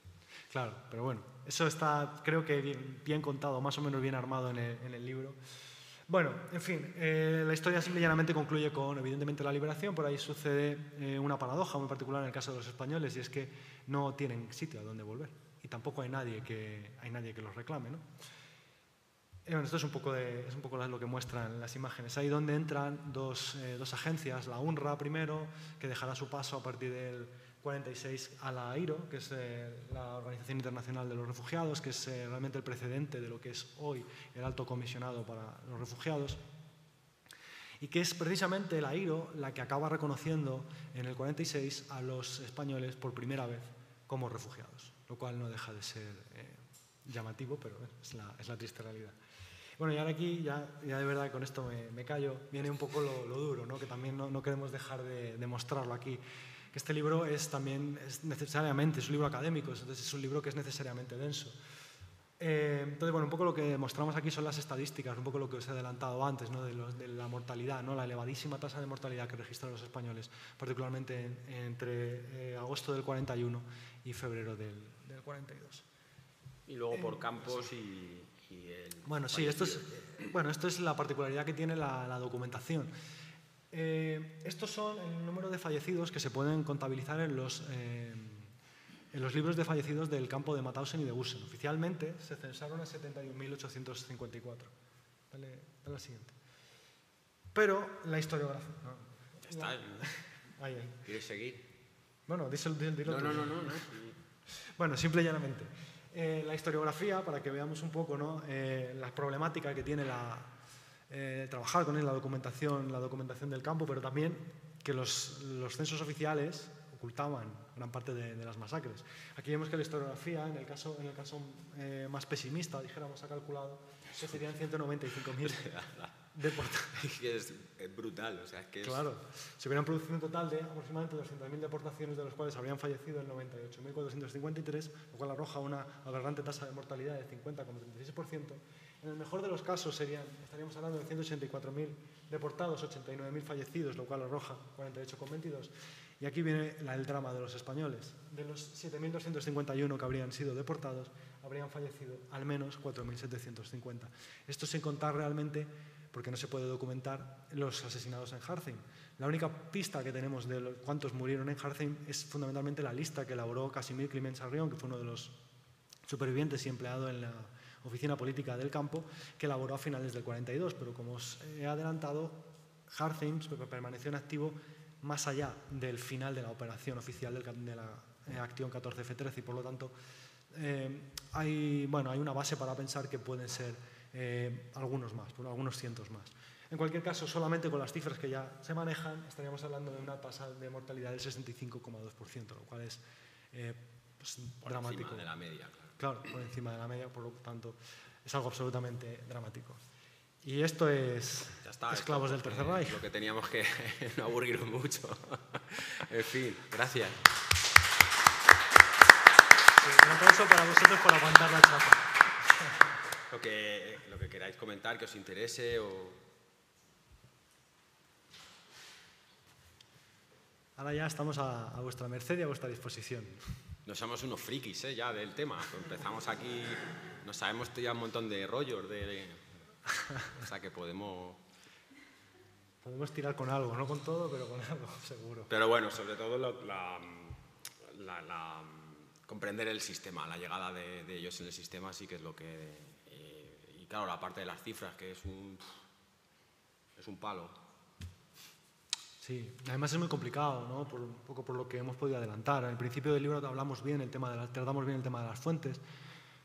Claro, pero bueno, eso está creo que bien, bien contado, más o menos bien armado en el, en el libro. Bueno, en fin, eh, la historia simple y llanamente concluye con, evidentemente, la liberación. Por ahí sucede eh, una paradoja muy particular en el caso de los españoles y es que no tienen sitio a donde volver y tampoco hay nadie que, hay nadie que los reclame. ¿no? Eh, bueno, esto es un, poco de, es un poco lo que muestran las imágenes. Ahí donde entran dos, dos agencias, la UNRWA primero, que dejará su paso a partir del 46 a la AIRO, que es eh, la Organización Internacional de los Refugiados, que es eh, realmente el precedente de lo que es hoy el Alto Comisionado para los Refugiados, y que es precisamente la AIRO la que acaba reconociendo en el 46 a los españoles por primera vez como refugiados, lo cual no deja de ser eh, llamativo, pero es la, es la, triste realidad. Bueno, y ahora aquí, ya, ya de verdad con esto me, me callo, viene un poco lo, lo duro, ¿no? que también no, no queremos dejar de, de mostrarlo aquí que este libro es también es necesariamente, es un libro académico, entonces es un libro que es necesariamente denso. Eh, entonces, bueno, un poco lo que mostramos aquí son las estadísticas, un poco lo que os he adelantado antes, ¿no? de, los, de, la mortalidad, ¿no? la elevadísima tasa de mortalidad que registran los españoles, particularmente en, entre eh, agosto del 41 y febrero del, del 42. Y luego por campos y, y el Bueno, sí, esto es, bueno, esto es la particularidad que tiene la, la documentación. Eh, estos son el número de fallecidos que se pueden contabilizar en los, eh, en los libros de fallecidos del campo de Mauthausen y de Busen. Oficialmente se censaron a 71.854. Dale, dale al siguiente. Pero la historiografía... no. Ya está. Ahí, ahí. ¿Quieres seguir? Bueno, díselo, dilo No, tú. no, no, no. no. Bueno, simple y llanamente. Eh, la historiografía, para que veamos un poco ¿no? Eh, la problemática que tiene la, eh, trabajar con él, la documentación, la documentación del campo, pero también que los, los censos oficiales ocultaban gran parte de, de las masacres. Aquí vemos que la historiografía, en el caso, en el caso eh, más pesimista, dijéramos, ha calculado que serían 195.000 deportados. Es brutal, o sea, es que es- Claro, se hubieran producido un total de aproximadamente 200.000 deportaciones, de los cuales habrían fallecido el 98.453, lo cual arroja una aberrante tasa de mortalidad de 50,36%. En el mejor de los casos serían, estaríamos hablando de 184.000 deportados, 89.000 fallecidos, lo cual arroja 48,22. Y aquí viene el drama de los españoles. De los 7.251 que habrían sido deportados, habrían fallecido al menos 4.750. Esto sin contar realmente, porque no se puede documentar, los asesinados en Hartheim. La única pista que tenemos de cuántos murieron en Hartheim es fundamentalmente la lista que elaboró Casimir Climent Sarrión, que fue uno de los supervivientes y empleado en la oficina política del campo, que elaboró a finales del 42. Pero como os he adelantado, Hartheim permaneció en activo más allá del final de la operación oficial de la eh, acción 14F13 y por lo tanto eh, hay, bueno, hay una base para pensar que pueden ser eh, algunos más, algunos cientos más. En cualquier caso, solamente con las cifras que ya se manejan, estaríamos hablando de una tasa de mortalidad del 65,2%, lo cual es pues, por dramático. de la media, claro. Claro, por encima de la media, por lo tanto, es algo absolutamente dramático. Y esto es Ya está. Esclavos esto del Tercer Reich. Lo que teníamos que no aburrirnos mucho. en fin, gracias. Un aplauso para vosotros por aguantar la chapa. Lo que, lo que queráis comentar, que os interese o... Ahora ya estamos a, a vuestra merced y a vuestra disposición. No somos unos frikis ¿eh? ya del tema. Empezamos aquí, nos sabemos ya un montón de rollos, de, o sea que podemos... Podemos tirar con algo, no con todo, pero con algo, seguro. Pero bueno, sobre todo la, la- la- comprender el sistema, la llegada de, de ellos en el sistema sí que es lo que... eh, y claro, la parte de las cifras, que es un, es un palo. Sí, además es muy complicado, ¿no? Por, un poco por lo que hemos podido adelantar. Al principio del libro hablamos bien el tema de las- tratamos bien el tema de las fuentes,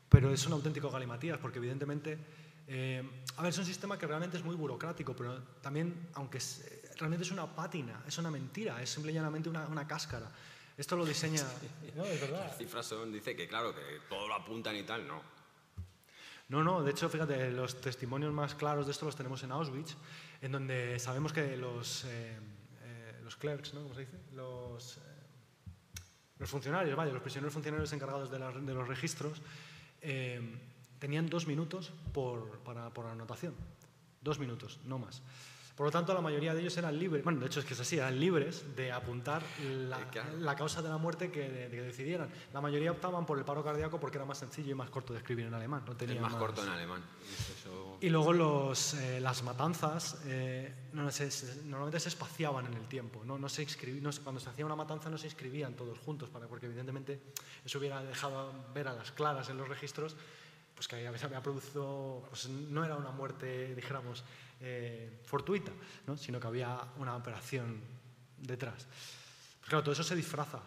pero es un auténtico galimatías, porque evidentemente, eh, a ver, es un sistema que realmente es muy burocrático, pero también, aunque es- eh, realmente es una pátina, es una mentira, es simple y llanamente una, una cáscara. Esto lo diseña... No, es verdad. Las cifras son, dice que claro, que todo lo apuntan y tal, no. No, no, de hecho, fíjate, los testimonios más claros de esto los tenemos en Auschwitz, en donde sabemos que los, eh, eh, los clerks, ¿no? ¿Cómo se dice? Los, eh, los funcionarios, vaya, los prisioneros funcionarios encargados de, las- de los registros, eh, tenían dos minutos para, por anotación. Dos minutos, no más. Por lo tanto, la mayoría de ellos eran libres, bueno, de hecho es que es así, eran libres de apuntar la, Eh, claro. la causa de la muerte que, de- que decidieran. La mayoría optaban por el paro cardíaco porque era más sencillo y más corto de escribir en alemán. No tenía Es más corto en alemán. Eso- y luego los, eh, las matanzas eh, no, se- se- normalmente se espaciaban en el tiempo. No, no se inscribí- no cuando se hacía una matanza no se inscribían todos juntos, para, porque evidentemente eso hubiera dejado ver a las claras en los registros pues que había, había producido, pues no era una muerte, dijéramos, eh, fortuita, ¿no? sino que había una operación detrás. Claro, todo eso se disfraza.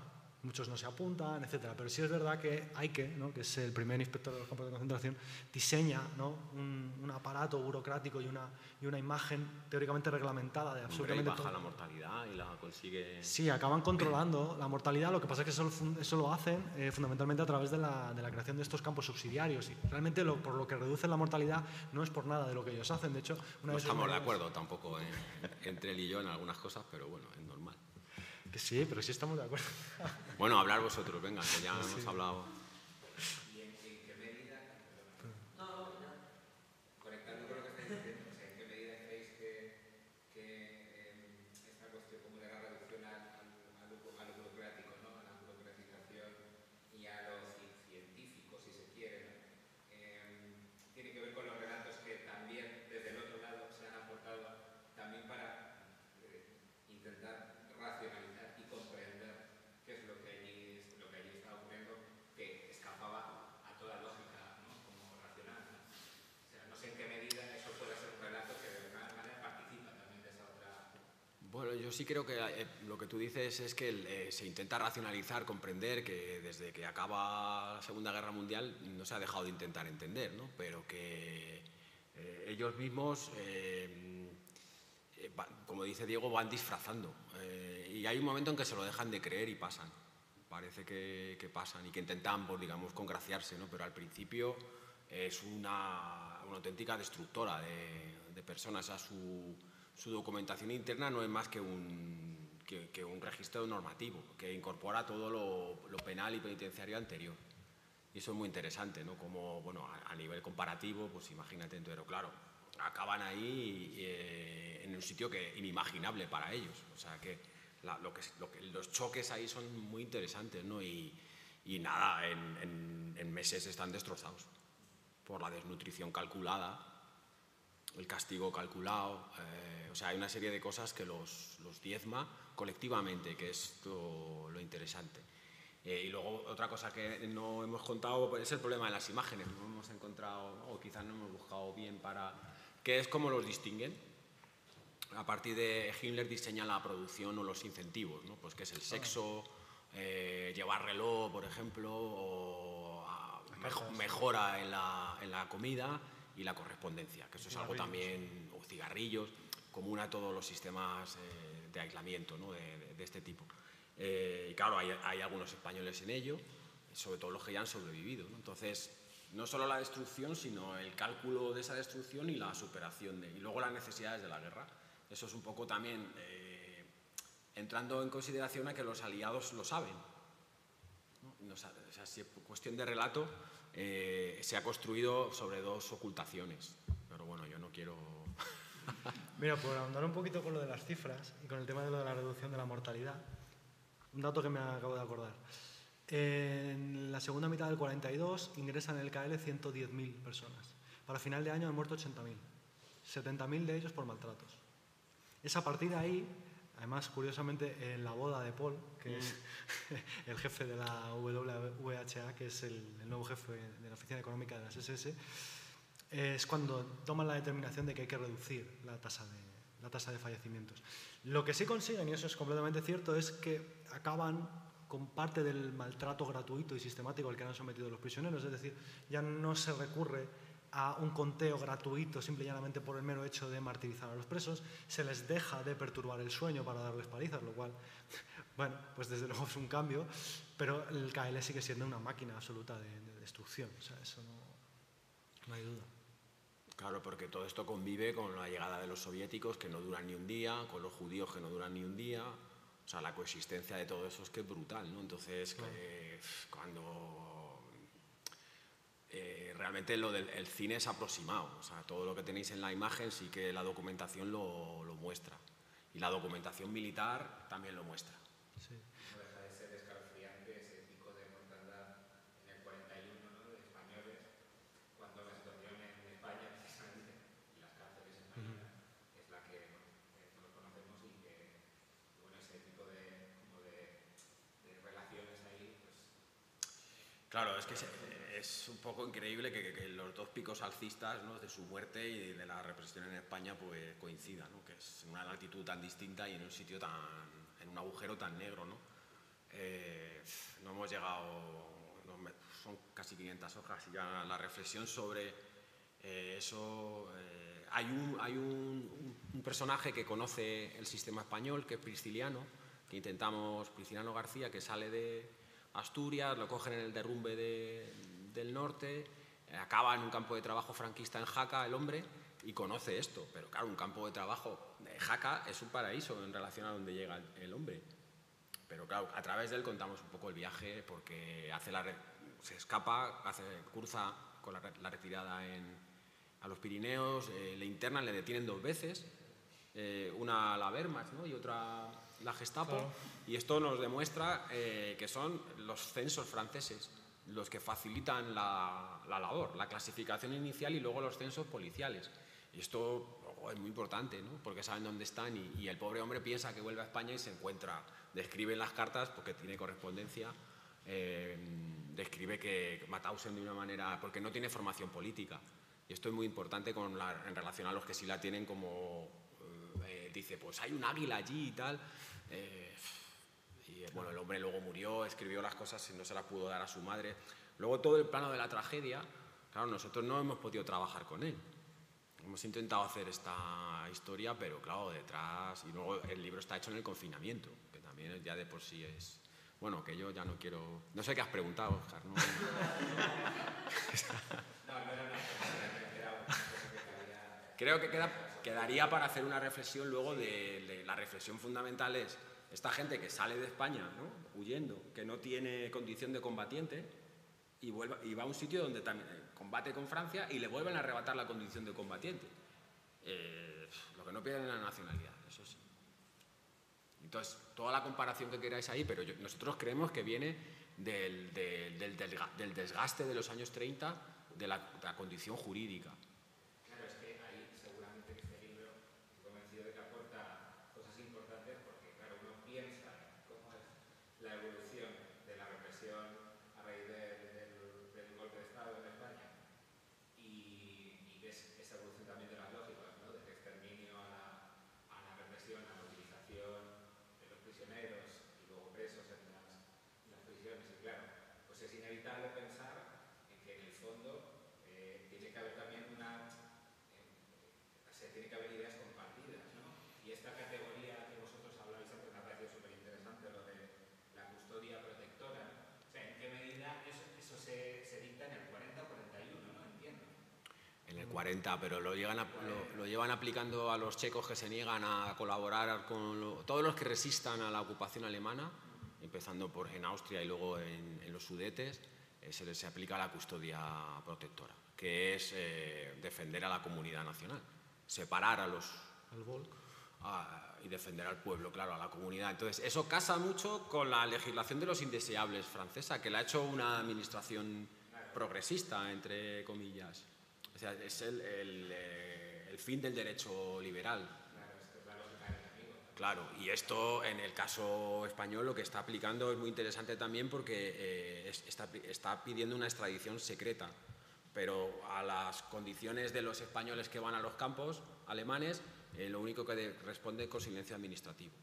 Muchos no se apuntan, etcétera. Pero sí es verdad que Aike, ¿no? que es el primer inspector de los campos de concentración, diseña ¿no? un, un aparato burocrático y una, y una imagen teóricamente reglamentada de Hombre, y absolutamente baja todo. la mortalidad y la consigue... Sí, acaban controlando la mortalidad, lo que pasa es que eso, eso lo hacen eh, fundamentalmente a través de la, de la creación de estos campos subsidiarios. Y realmente lo, por lo que reducen la mortalidad no es por nada de lo que ellos hacen. De hecho, una No vez estamos de acuerdo tampoco en- entre él y yo en algunas cosas, pero bueno, es normal. Que sí, pero sí estamos de acuerdo. Bueno, hablar vosotros, venga, que ya hemos hablado. Conectando con lo que estáis diciendo, o sea, ¿en qué medida creéis que, que eh, esta cuestión como de la reducción al, al, a lo, a lo burocrático, ¿no? a la burocratización y a lo ci- científico, si se quiere, ¿no? Eh, tiene que ver Bueno, yo sí creo que eh, lo que tú dices es que eh, se intenta racionalizar, comprender que desde que acaba la Segunda Guerra Mundial no se ha dejado de intentar entender, ¿no? pero que eh, ellos mismos, eh, eh, como dice Diego, van disfrazando. Eh, y hay un momento en que se lo dejan de creer y pasan. Parece que, que pasan y que intentan, pues, digamos, congraciarse, ¿no? pero al principio es una, una auténtica destructora de, de personas. Sea, su, su documentación interna no es más que un, que, que un registro normativo, que incorpora todo lo, lo penal y penitenciario anterior. Y eso es muy interesante, ¿no? Como, bueno, a, a nivel comparativo, pues imagínate, pero claro, acaban ahí eh, en un sitio que inimaginable para ellos. O sea, que, la- lo que, lo que- los choques ahí son muy interesantes, ¿no? Y, y nada, en, en- en meses están destrozados por la desnutrición calculada, el castigo calculado, eh, o sea, hay una serie de cosas que los, los diezma colectivamente, que es lo, lo interesante. Eh, y luego otra cosa que no hemos contado es el problema de las imágenes, no hemos encontrado, o quizás no hemos buscado bien para, que es cómo los distinguen. A partir de Himmler diseña la producción o los incentivos, ¿no? pues que es el sexo, eh, llevar reloj, por ejemplo, o mejora en la, en la comida y la correspondencia, que eso es algo también, o cigarrillos, común a todos los sistemas eh, de aislamiento ¿no? de, de- de este tipo. Eh, y claro, hay, hay algunos españoles en ello, sobre todo los que ya han sobrevivido. ¿no? Entonces, no solo la destrucción, sino el cálculo de esa destrucción y la superación de, y luego las necesidades de la guerra. Eso es un poco también eh, entrando en consideración a que los aliados lo saben. ¿no? O sea, si es cuestión de relato, eh, se ha construido sobre dos ocultaciones. Pero bueno, yo no quiero... Mira, por ahondar un poquito con lo de las cifras y con el tema de lo de la reducción de la mortalidad, un dato que me acabo de acordar. En la segunda mitad del 42 ingresan en el KL 110.000 personas. Para final de año han muerto 80.000. 70.000 de ellos por maltratos. Es a partir de ahí, además, curiosamente, en la boda de Paul, que es el jefe de la WHA, que es el, el nuevo jefe de la Oficina Económica de las SS, es cuando toman la determinación de que hay que reducir la tasa de, la tasa de fallecimientos. Lo que sí consiguen, y eso es completamente cierto, es que acaban con parte del maltrato gratuito y sistemático al que han sometido los prisioneros, es decir, ya no se recurre a un conteo gratuito simple y llanamente por el mero hecho de martirizar a los presos, se les deja de perturbar el sueño para darles palizas, lo cual, bueno, pues desde luego es un cambio, pero el KL sigue siendo una máquina absoluta de, de destrucción, o sea, eso no, no hay duda. Claro, porque todo esto convive con la llegada de los soviéticos que no duran ni un día, con los judíos que no duran ni un día. O sea, la coexistencia de todo eso es que es brutal, ¿no? Entonces, que, cuando eh, realmente lo del el cine es aproximado, o sea, todo lo que tenéis en la imagen sí que la documentación lo, lo muestra. Y la documentación militar también lo muestra. Sí. No deja de ser escalofriante ese pico de mortandad en el 41 ¿no? de españoles, cuando la situación en España, precisamente, y las cárceles españolas, es la que bueno, eh, todos conocemos y que, bueno, ese tipo de, como de, de relaciones ahí, pues Claro, es que es un poco increíble que, que los dos picos alcistas ¿no? de su muerte y de la represión en España pues, coincidan, ¿no? que es en una latitud tan distinta y en un sitio tan, en un agujero tan negro. ¿no? Eh, no hemos llegado, no son casi 500 hojas y ya la reflexión sobre eh, eso. eh, hay un, hay un- un personaje que conoce el sistema español, que es Prisciliano, que intentamos, Prisciliano García, que sale de Asturias, lo cogen en el derrumbe de- del norte, acaba en un campo de trabajo franquista en Jaca, el hombre, y conoce esto. Pero claro, un campo de trabajo de Jaca es un paraíso en relación a donde llega el, hombre. Pero claro, a través de él contamos un poco el viaje porque hace la se escapa, hace, cruza con la, re- la retirada en, a los Pirineos, eh, le internan, le detienen dos veces, eh, una la Wehrmacht ¿no? y otra la Gestapo. Claro. Y esto nos demuestra eh, que son los censos franceses los que facilitan la, la labor, la clasificación inicial y luego los censos policiales. Y esto oh, es muy importante, ¿no? porque saben dónde están y, el pobre hombre piensa que vuelve a España y se encuentra, describe en las cartas, porque tiene correspondencia, eh, describe que Mauthausen de una manera, porque no tiene formación política. Y esto es muy importante con en relación a los que sí la tienen como eh, dice, pues hay un águila allí y tal. Eh, y bueno, el hombre luego murió, escribió las cosas y no se las pudo dar a su madre. Luego todo el plano de la tragedia, claro, nosotros no hemos podido trabajar con él. Hemos intentado hacer esta historia, pero claro, detrás, y luego el libro está hecho en el confinamiento, que también ya de por sí es... Bueno, que yo ya no quiero... No sé qué has preguntado, Oscar, ¿no? No, no cabía- Creo que queda, quedaría para hacer una reflexión luego de, de la reflexión fundamental es esta gente que sale de España huyendo, que no tiene condición de combatiente y, vuelve, y va a un sitio donde también eh, combate con Francia y le vuelven a arrebatar la condición de combatiente. Eh, lo que no pierden es la nacionalidad, eso sí. Entonces, toda la comparación que queráis ahí, pero nosotros creemos que viene del, del- del desga- del desgaste de los años 30 de la- de la condición jurídica. Claro, es que ahí seguramente que este libro, estoy convencido de que aporta cosas importantes porque, claro, uno piensa cómo es la evolución de la represión a raíz de- del, del golpe de Estado en España y, y ves esa evolución también de las lógicas, ¿no? Del exterminio a la, a la represión, a la utilización de los prisioneros y luego presos en las, en las prisiones. Y claro, pues es inevitable pensar en que en el fondo eh, tiene que haber también una eh, se tiene que haber ideas compartidas, ¿no? Y esta categoría que vosotros habláis antes me ha parecido súper interesante, lo de la custodia protectora. O sea, ¿en qué medida eso, eso se, se dicta en el 40 o 41? No entiendo. En el 40, pero lo, llegan a- lo, lo llevan aplicando a los checos que se niegan a colaborar con lo- todos los que resistan a la ocupación alemana, empezando por en Austria y luego en, en los Sudetes, eh, se les aplica la custodia protectora, que es eh, defender a la comunidad nacional, separar a los Al Volk. a- y defender al pueblo, claro, a la comunidad. Entonces, eso casa mucho con la legislación de los indeseables francesa, que la ha hecho una administración progresista, entre comillas. O sea, es el, el, eh, el fin del derecho liberal. Claro, y esto en el caso español lo que está aplicando es muy interesante también porque eh, es- está, está pidiendo una extradición secreta, pero a las condiciones de los españoles que van a los campos alemanes, eh, lo único que de- responde es con silencio administrativo.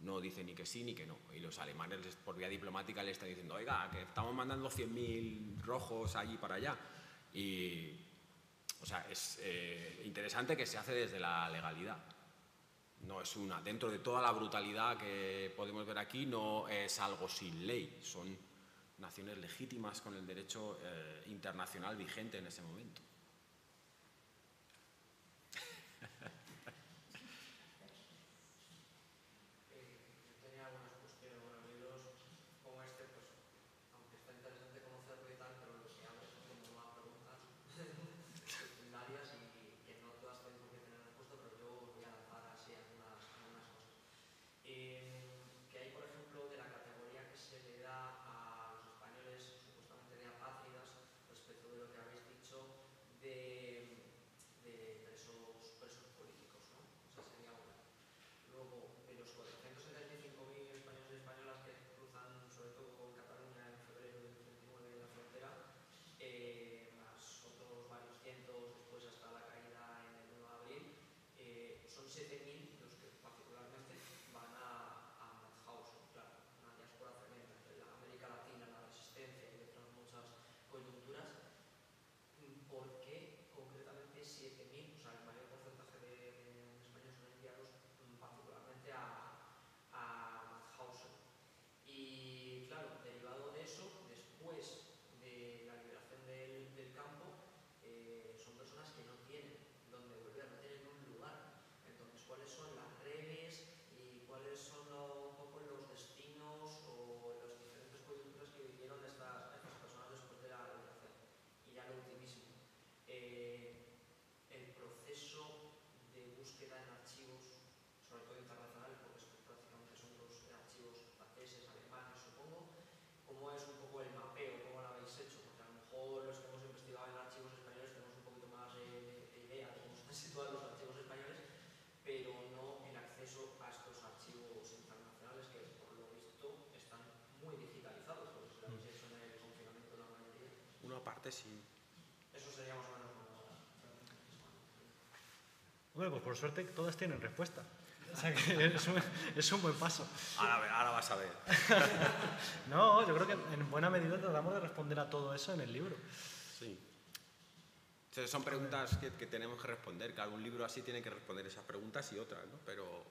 No dice ni que sí ni que no. Y los alemanes por vía diplomática le están diciendo, oiga, que estamos mandando 100.000 rojos allí para allá. Y, o sea, es eh, interesante que se hace desde la legalidad. No es una, dentro de toda la brutalidad que podemos ver aquí, no es algo sin ley, son naciones legítimas con el derecho eh, internacional vigente en ese momento. Mayoría. Una parte sí. Eso sería más o menos. Hombre, pues por suerte todas tienen respuesta. O sea que es un, es un buen paso. Ahora, ahora vas a ver. No, yo creo que en buena medida tratamos de responder a todo eso en el libro. Sí. Entonces, son preguntas que, que tenemos que responder. Claro, un libro así tiene que responder esas preguntas y otras, ¿no? Pero,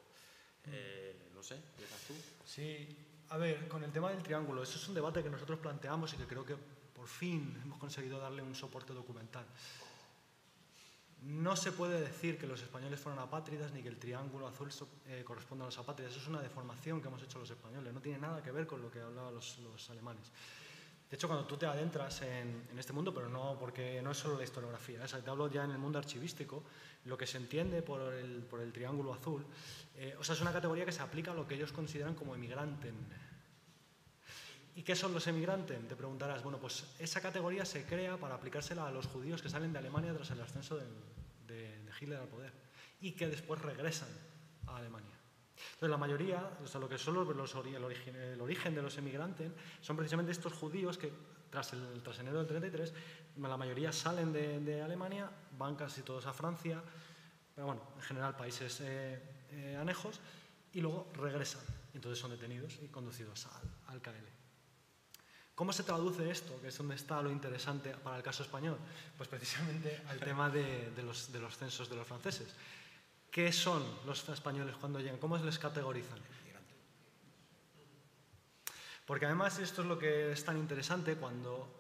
eh, no sé, empiezas tú. Sí, a ver, con el tema del triángulo, eso es un debate que nosotros planteamos y que creo que por fin hemos conseguido darle un soporte documental. No se puede decir que los españoles fueron apátridas ni que el triángulo azul eh, corresponda a los apátridas. Eso es una deformación que hemos hecho los españoles. No tiene nada que ver con lo que hablaban los, alemanes. De hecho, cuando tú te adentras en, este mundo, pero no porque no es solo la historiografía, ¿eh? te hablo ya en el mundo archivístico, lo que se entiende por el, por el triángulo azul, eh, o sea, es una categoría que se aplica a lo que ellos consideran como emigranten. ¿Y qué son los emigrantes? Te preguntarás, bueno, pues esa categoría se crea para aplicársela a los judíos que salen de Alemania tras el ascenso del- de, de Hitler al poder y que después regresan a Alemania. Entonces, la mayoría, o sea, lo que son los, los el, origen, el origen de los emigrantes son precisamente estos judíos que tras, el, tras enero del 33, la mayoría salen de, de Alemania, van casi todos a Francia, pero bueno, en general países eh, eh, anejos, y luego regresan. Entonces son detenidos y conducidos al, al KL. ¿Cómo se traduce esto, que es donde está lo interesante para el caso español? Pues precisamente al tema de, de los, de los censos de los franceses. ¿Qué son los españoles cuando llegan? ¿Cómo les categorizan? Porque además esto es lo que es tan interesante cuando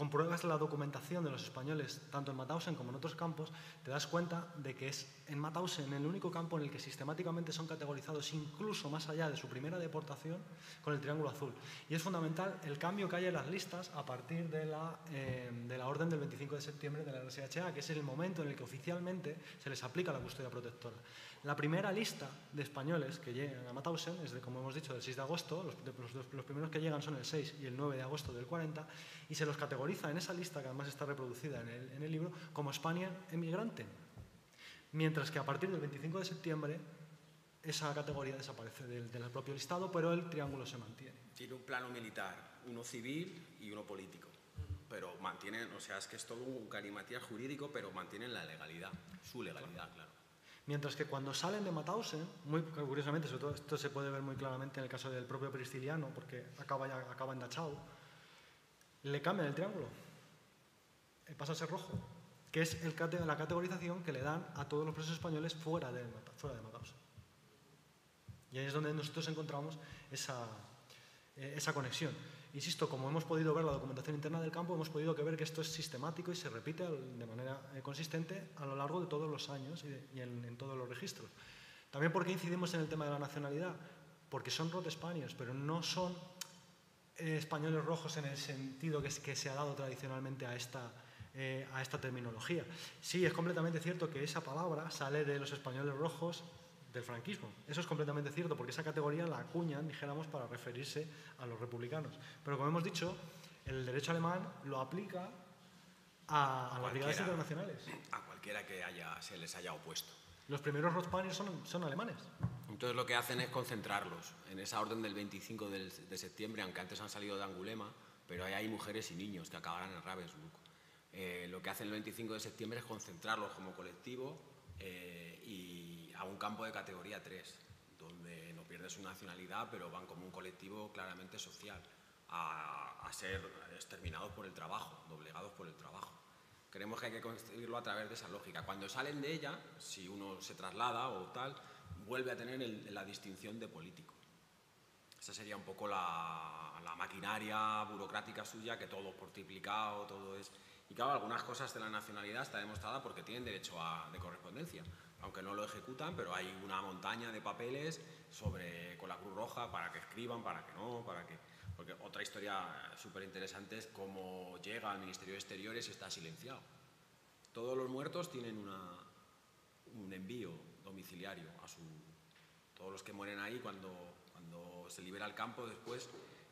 compruebas la documentación de los españoles, tanto en Mauthausen como en otros campos, te das cuenta de que es en Mauthausen el único campo en el que sistemáticamente son categorizados, incluso más allá de su primera deportación, con el triángulo azul. Y es fundamental el cambio que hay en las listas a partir de la, eh, de la orden del 25 de septiembre de la RSHA, que es el momento en el que oficialmente se les aplica la custodia protectora. La primera lista de españoles que llegan a Mauthausen es, de, como hemos dicho, del 6 de agosto, los, primeros que llegan son el 6 y el 9 de agosto del 40, y se los categoriza en esa lista, que además está reproducida en el, libro, como España emigrante. Mientras que a partir del 25 de septiembre esa categoría desaparece del, del propio listado, pero el triángulo se mantiene. Tiene un plano militar, uno civil y uno político. Pero mantienen, o sea, es que es todo un calimatías jurídico, pero mantienen la legalidad, su legalidad, claro. Mientras que cuando salen de Mauthausen, muy curiosamente, sobre todo esto se puede ver muy claramente en el caso del propio Prisciliano, porque acaba, ya, acaba en Dachau, le cambian el triángulo, Eh, pasa a ser rojo, que es la categorización que le dan a todos los presos españoles fuera de, fuera. Y ahí es donde nosotros encontramos esa, eh, esa conexión. Insisto, como hemos podido ver la documentación interna del campo, hemos podido que ver que esto es sistemático y se repite de manera eh, consistente a lo largo de todos los años y, en, todos los registros. También porque incidimos en el tema de la nacionalidad, porque son rot Spaniards, pero no son eh, españoles rojos en el sentido que se ha dado tradicionalmente a esta, eh, a esta terminología. Sí, es completamente cierto que esa palabra sale de los españoles rojos del franquismo. Eso es completamente cierto, porque esa categoría la acuñan, dijéramos, para referirse a los republicanos. Pero como hemos dicho, el derecho alemán lo aplica a, a las brigadas internacionales. A cualquiera que haya, se les haya opuesto. Los primeros Rothspaniers son, son alemanes. Entonces lo que hacen es concentrarlos en esa orden del 25 del- de septiembre, aunque antes han salido de Angulema, pero ahí hay mujeres y niños que acabarán en Ravensbrück. Eh, lo que hacen el 25 de septiembre es concentrarlos como colectivo eh, a un campo de categoría 3, donde no pierden su nacionalidad, pero van como un colectivo claramente social, a, a ser exterminados por el trabajo, doblegados por el trabajo. Creemos que hay que construirlo a través de esa lógica. Cuando salen de ella, si uno se traslada o tal, vuelve a tener la distinción de político. Esa sería un poco la, maquinaria burocrática suya, que todo por triplicado, todo es... Y claro, algunas cosas de la nacionalidad está demostrada porque tienen derecho a, de correspondencia, aunque no lo ejecutan, pero hay una montaña de papeles sobre, con la Cruz Roja para que escriban, para que no, para que... Porque otra historia súper interesante es cómo llega al Ministerio de Exteriores y está silenciado. Todos los muertos tienen una, un envío domiciliario a su... Todos los que mueren ahí cuando, cuando se libera el campo después,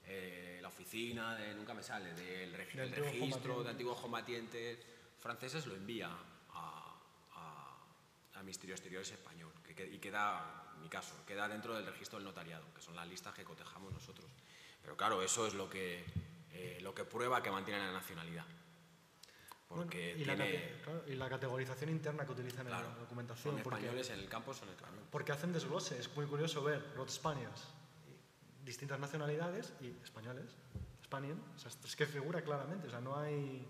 eh, la oficina, de, nunca me sale, del reg- De registro combatientes. de antiguos combatientes franceses lo envía al Ministerio de Exteriores español que, que- y queda, en mi caso, queda dentro del registro del notariado, que son las listas que cotejamos nosotros. Pero claro, eso es lo que, eh, lo que prueba que mantienen la nacionalidad. Porque y, la tiene... cate- claro, y la categorización interna que utilizan Claro, en la documentación. son porque- españoles en el campo, son españoles. Porque hacen desglose. Es muy curioso ver Rod Spaniards, distintas nacionalidades y españoles. Spaniard, o sea, es que figura claramente, o sea, no hay,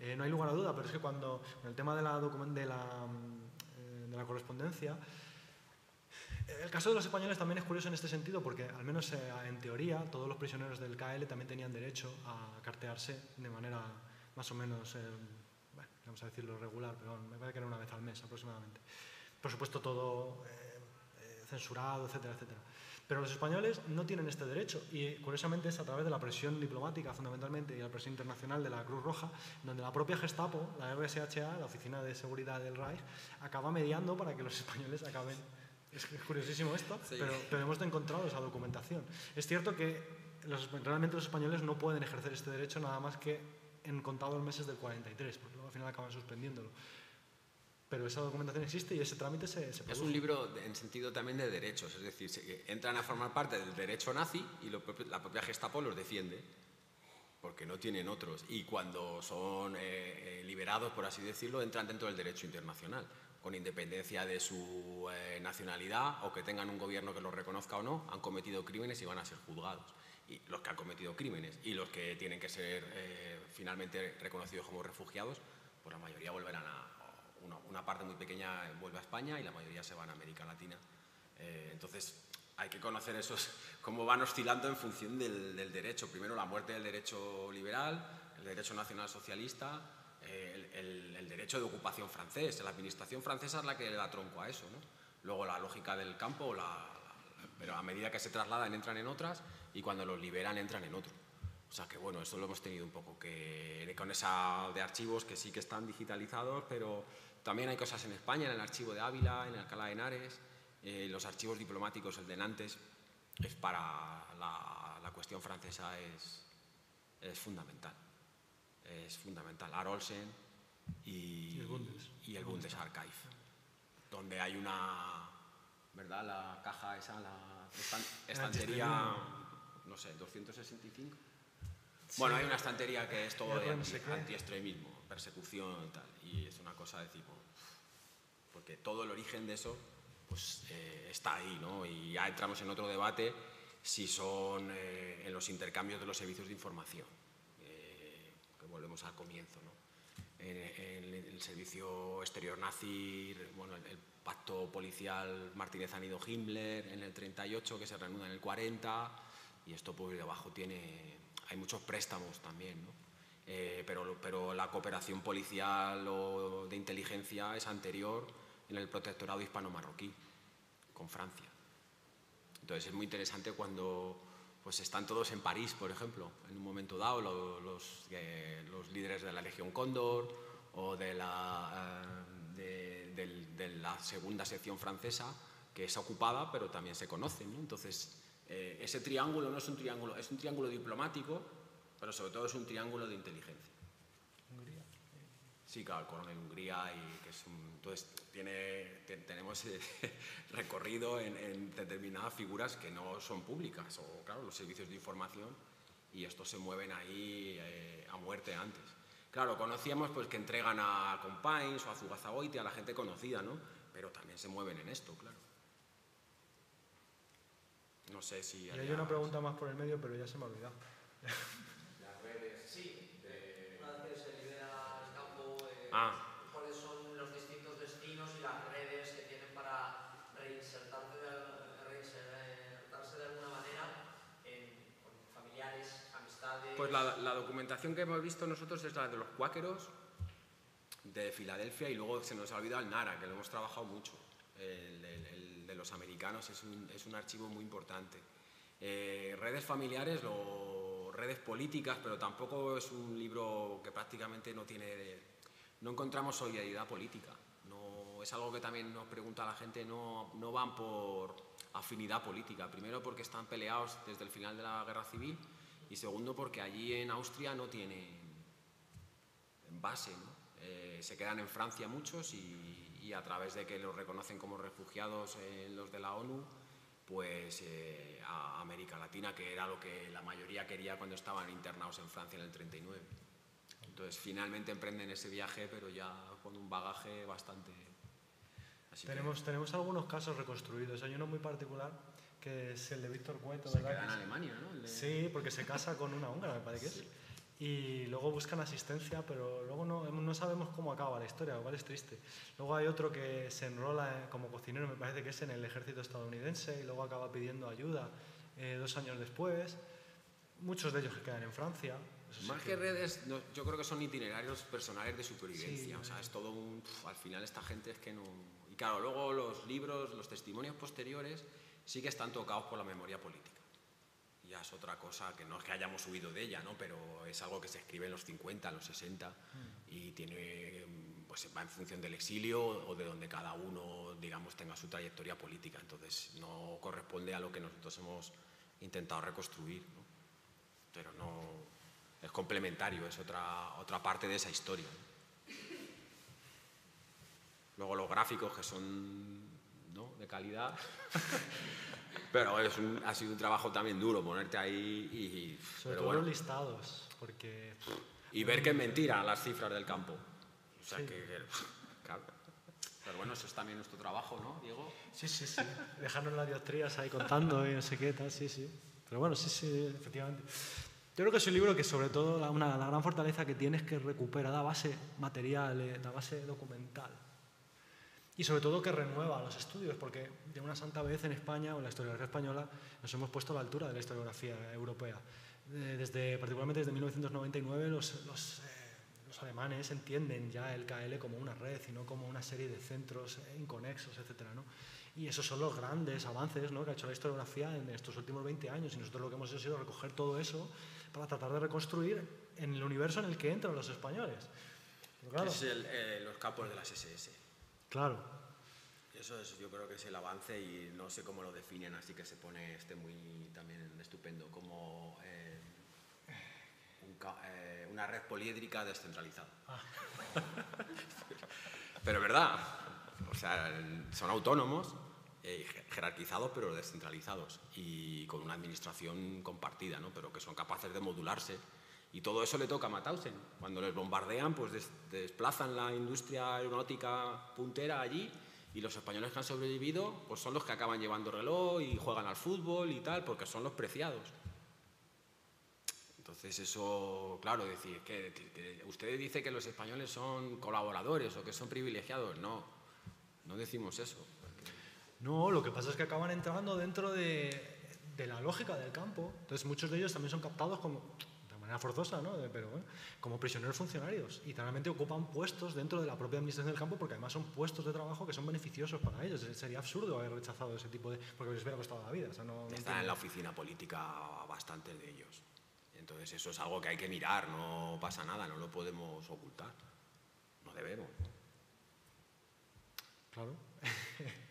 eh, no hay lugar a duda, pero es que cuando, en el tema de la, de la, mm, de la correspondencia, el caso de los españoles también es curioso en este sentido porque, al menos eh, en teoría, todos los prisioneros del KL también tenían derecho a cartearse de manera más o menos, eh, bueno, vamos a decirlo regular, pero me parece que era una vez al mes aproximadamente. Por supuesto, todo eh, censurado, etcétera, etcétera. Pero los españoles no tienen este derecho y, curiosamente, es a través de la presión diplomática, fundamentalmente, y la presión internacional de la Cruz Roja, donde la propia Gestapo, la RSHA, la Oficina de Seguridad del Reich, acaba mediando para que los españoles acaben. Es, curiosísimo esto, Sí. pero, pero hemos encontrado esa documentación. Es cierto que los, realmente los españoles no pueden ejercer este derecho nada más que en contados meses del 43, porque luego al final acaban suspendiéndolo. Pero esa documentación existe y ese trámite se, se Es produce. un libro de- en sentido también de derechos, es decir, se- entran a formar parte del derecho nazi y lo la propia Gestapo los defiende, porque no tienen otros. Y cuando son eh, eh, liberados, por así decirlo, entran dentro del derecho internacional, con independencia de su eh, nacionalidad o que tengan un gobierno que los reconozca o no, han cometido crímenes y van a ser juzgados. Y los que han cometido crímenes y los que tienen que ser eh, finalmente reconocidos como refugiados, pues la mayoría volverán a, una, una parte muy pequeña vuelve a España y la mayoría se van a América Latina. Eh, entonces, hay que conocer esos, cómo van oscilando en función del, del derecho. Primero, la muerte del derecho liberal, el derecho nacional socialista, eh, el, el- el derecho de ocupación francés. La administración francesa es la que le da tronco a eso. ¿no? Luego, la lógica del campo, la- la- pero a medida que se trasladan, entran en otras y cuando los liberan, entran en otro. O sea que bueno, esto lo hemos tenido un poco que con esa de archivos que sí que están digitalizados, pero también hay cosas en España, en el archivo de Ávila, en Alcalá de Henares, eh, los archivos diplomáticos, el de Nantes, es para la, la cuestión francesa es, es fundamental. Es fundamental. Arolsen y, Y el Bundes. y el Bundesarchiv, donde hay una, ¿verdad? La caja esa, la estan- estantería, no sé, 265. Bueno, hay una estantería que es todo de anti- antiextremismo, persecución y tal, y es una cosa de tipo, porque todo el origen de eso pues eh, está ahí, ¿no? Y ya entramos en otro debate si son eh, en los intercambios de los servicios de información, eh, que volvemos al comienzo, ¿no? En, el servicio exterior nazi, bueno, el, pacto policial Martínez Anido Himmler en el 38 que se reanuda en el 40 y esto pues debajo tiene hay muchos préstamos también, ¿no? Eh, pero, pero la cooperación policial o de inteligencia es anterior en el protectorado hispano-marroquí con Francia. Entonces es muy interesante cuando pues están todos en París, por ejemplo, en un momento dado, lo- los, eh, los líderes de la Legión Cóndor o de la, eh, de, del- de la segunda sección francesa, que es ocupada, pero también se conocen. ¿no? Entonces, eh, ese triángulo no es un triángulo, es un triángulo diplomático, pero sobre todo es un triángulo de inteligencia. Sí, claro, el coronel Hungría y que es un, entonces tiene, te- tenemos eh, recorrido en, en determinadas figuras que no son públicas o claro los servicios de información y estos se mueven ahí eh, a muerte antes. Claro, conocíamos pues que entregan a Compains o a Zugazagoiti, a la gente conocida, ¿no? Pero también se mueven en esto, claro. No sé si... Y hay una pregunta más por el medio, pero ya se me ha olvidado. Las redes, sí, de, Una vez que se libera el campo, eh, Ah. cuáles son los distintos destinos y las redes que tienen para reinsertarse de, reinsertarse de alguna manera en, con familiares, amistades. Pues la, la documentación que hemos visto nosotros es la de los cuáqueros de Filadelfia y luego se nos ha olvidado el NARA, que lo hemos trabajado mucho. El, el- el de los americanos es un, es un archivo muy importante. Eh, redes familiares, o redes políticas, pero tampoco es un libro que prácticamente no tiene... No encontramos solidaridad política. No, es algo que también nos pregunta la gente, no, van por afinidad política. Primero porque están peleados desde el final de la guerra civil y segundo porque allí en Austria no tienen base. Eh, se quedan en Francia muchos y, y a través de que los reconocen como refugiados eh, los de la ONU, pues eh, a América Latina, que era lo que la mayoría quería cuando estaban internados en Francia en el 39. Entonces finalmente emprenden ese viaje, pero ya con un bagaje bastante... Así que Tenemos, tenemos algunos casos reconstruidos. Hay uno muy particular que es el de Víctor Cueto, se ¿verdad? queda en Alemania, ¿no? De- Sí, porque se casa con una húngara, me parece que es. Y luego buscan asistencia, pero luego no, no sabemos cómo acaba la historia, lo cual es triste. Luego hay otro que se enrola como cocinero, me parece que es en el ejército estadounidense, y luego acaba pidiendo ayuda eh, dos años después. Muchos de ellos que quedan en Francia. Eso sí Más que redes, no, yo creo que son itinerarios personales de supervivencia. Sí, o sea, es todo un. pf, al final, esta gente es que no. Y claro, luego los libros, los testimonios posteriores, sí que están tocados por la memoria política. Ya es otra cosa que no es que hayamos huido de ella, ¿no? Pero es algo que se escribe en los 50, en los 60 y tiene. mm, Pues va en función del exilio o de donde cada uno, digamos, tenga su trayectoria política. Entonces, no corresponde a lo que nosotros hemos intentado reconstruir, ¿no? pero no es complementario, es otra, otra parte de esa historia. Luego los gráficos que son ¿no? de calidad, pero es un- ha sido un trabajo también duro ponerte ahí y, Sobre pero todo bueno, los listados, porque y ver que es mentira las cifras del campo. O sea Sí. que, que- claro. Pero bueno, eso es también nuestro trabajo, ¿no, Diego? Sí, sí, sí. Dejarnos las dioptrías ahí contando y no sé qué tal, sí, sí. Pero bueno, sí, sí, efectivamente. Yo creo que es un libro que sobre todo la, una, la gran fortaleza que tiene es que recupera, da base material, eh, da base documental. Y sobre todo que renueva los estudios, porque de una santa vez en España o en la historiografía española nos hemos puesto a la altura de la historiografía europea. Eh, Desde, particularmente desde 1999 los, los, eh, los alemanes entienden ya el KL como una red y no como una serie de centros eh, inconexos, etc. ¿no? Y esos son los grandes avances ¿no? que ha hecho la historiografía en estos últimos 20 años y nosotros lo que hemos hecho ha sido recoger todo eso para tratar de reconstruir en el universo en el que entran los españoles. Pero claro, Es el, eh, los campos de las SS. claro, Eso es, yo creo que es el avance y no sé cómo lo definen, así que se pone este muy también estupendo, como eh, un eh, una red poliédrica descentralizada. pero es verdad, o sea, son autónomos, eh, je- jerarquizados pero descentralizados y con una administración compartida, ¿no? pero que son capaces de modularse. Y todo eso le toca a Mauthausen. Cuando les bombardean, pues des- desplazan la industria aeronáutica puntera allí y los españoles que han sobrevivido pues son los que acaban llevando reloj y juegan al fútbol y tal, porque son los preciados. Entonces eso, claro, decir que, que usted dice que los españoles son colaboradores o que son privilegiados. No, no decimos eso. No, lo que pasa es que acaban entrando dentro de, de la lógica del campo. Entonces muchos de ellos también son captados como, de manera forzosa, ¿no? De- pero bueno, como prisioneros funcionarios. Y realmente ocupan puestos dentro de la propia administración del campo porque además son puestos de trabajo que son beneficiosos para ellos. Sería absurdo haber rechazado ese tipo de... porque les hubiera costado la vida. O sea, no, no Están en la oficina política bastantes de ellos. Entonces eso es algo que hay que mirar, no pasa nada, no lo podemos ocultar. No debemos. Claro.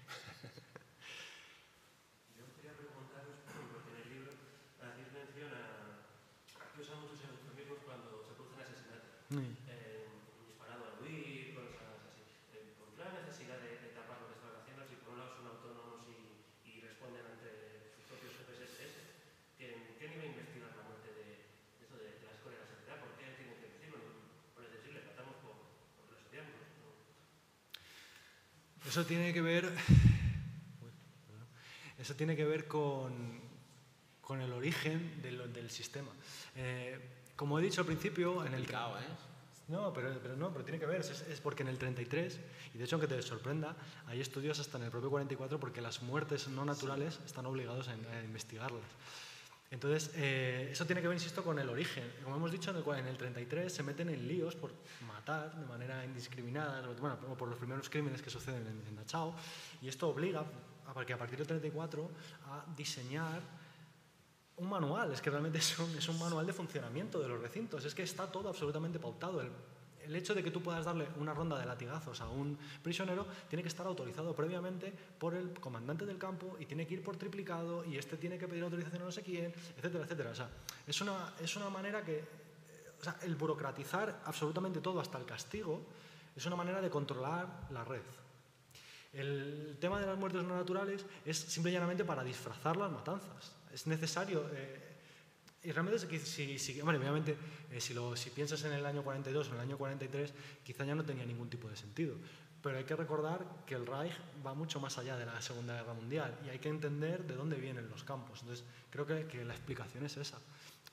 Yo quería preguntaros, porque en el libro hacéis mención a, a que usan muchos eufemismos cuando se producen asesinatos. Mm. Eh, disparado al huir, cosas así. Eh, ¿Por qué la necesidad de, de tapar lo que están haciendo si por un lado son autónomos y, y responden ante sus propios jefes SS? ¿Qué, qué nivel investigar la muerte de, de eso de, de la escuela de la seguridad? ¿Por qué tienen que decirlo? Por decir, le matamos por, por los estudiantes. ¿no? Eso tiene que ver. Eso tiene que ver con, con el origen del, del sistema. Eh, como he dicho al principio, en el. Complicado, ¿eh? No, pero, pero no, pero tiene que ver, es, es porque en el 33, y de hecho aunque te sorprenda, hay estudios hasta en el propio 44 porque las muertes no naturales están obligados a, a investigarlas. Entonces, eh, eso tiene que ver, insisto, con el origen. Como hemos dicho, en el, en el 33 se meten en líos por matar de manera indiscriminada, bueno, por los primeros crímenes que suceden en, en Dachau, y esto obliga a que a partir del 34 a diseñar un manual, es que realmente es un, manual de funcionamiento de los recintos, es que está todo absolutamente pautado. El, hecho de que tú puedas darle una ronda de latigazos a un prisionero tiene que estar autorizado previamente por el comandante del campo y tiene que ir por triplicado y este tiene que pedir autorización a no sé quién, etcétera, etcétera. O sea, es una, es una manera que, eh, el burocratizar absolutamente todo hasta el castigo es una manera de controlar la red. El tema de las muertes no naturales es simple y llanamente para disfrazar las matanzas. Es necesario eh, y realmente, si, si, bueno, obviamente, eh, si, lo, si piensas en el año 42 o en el año 43, quizá ya no tenía ningún tipo de sentido. Pero hay que recordar que el Reich va mucho más allá de la Segunda Guerra Mundial y hay que entender de dónde vienen los campos. Entonces, creo que, que la explicación es esa.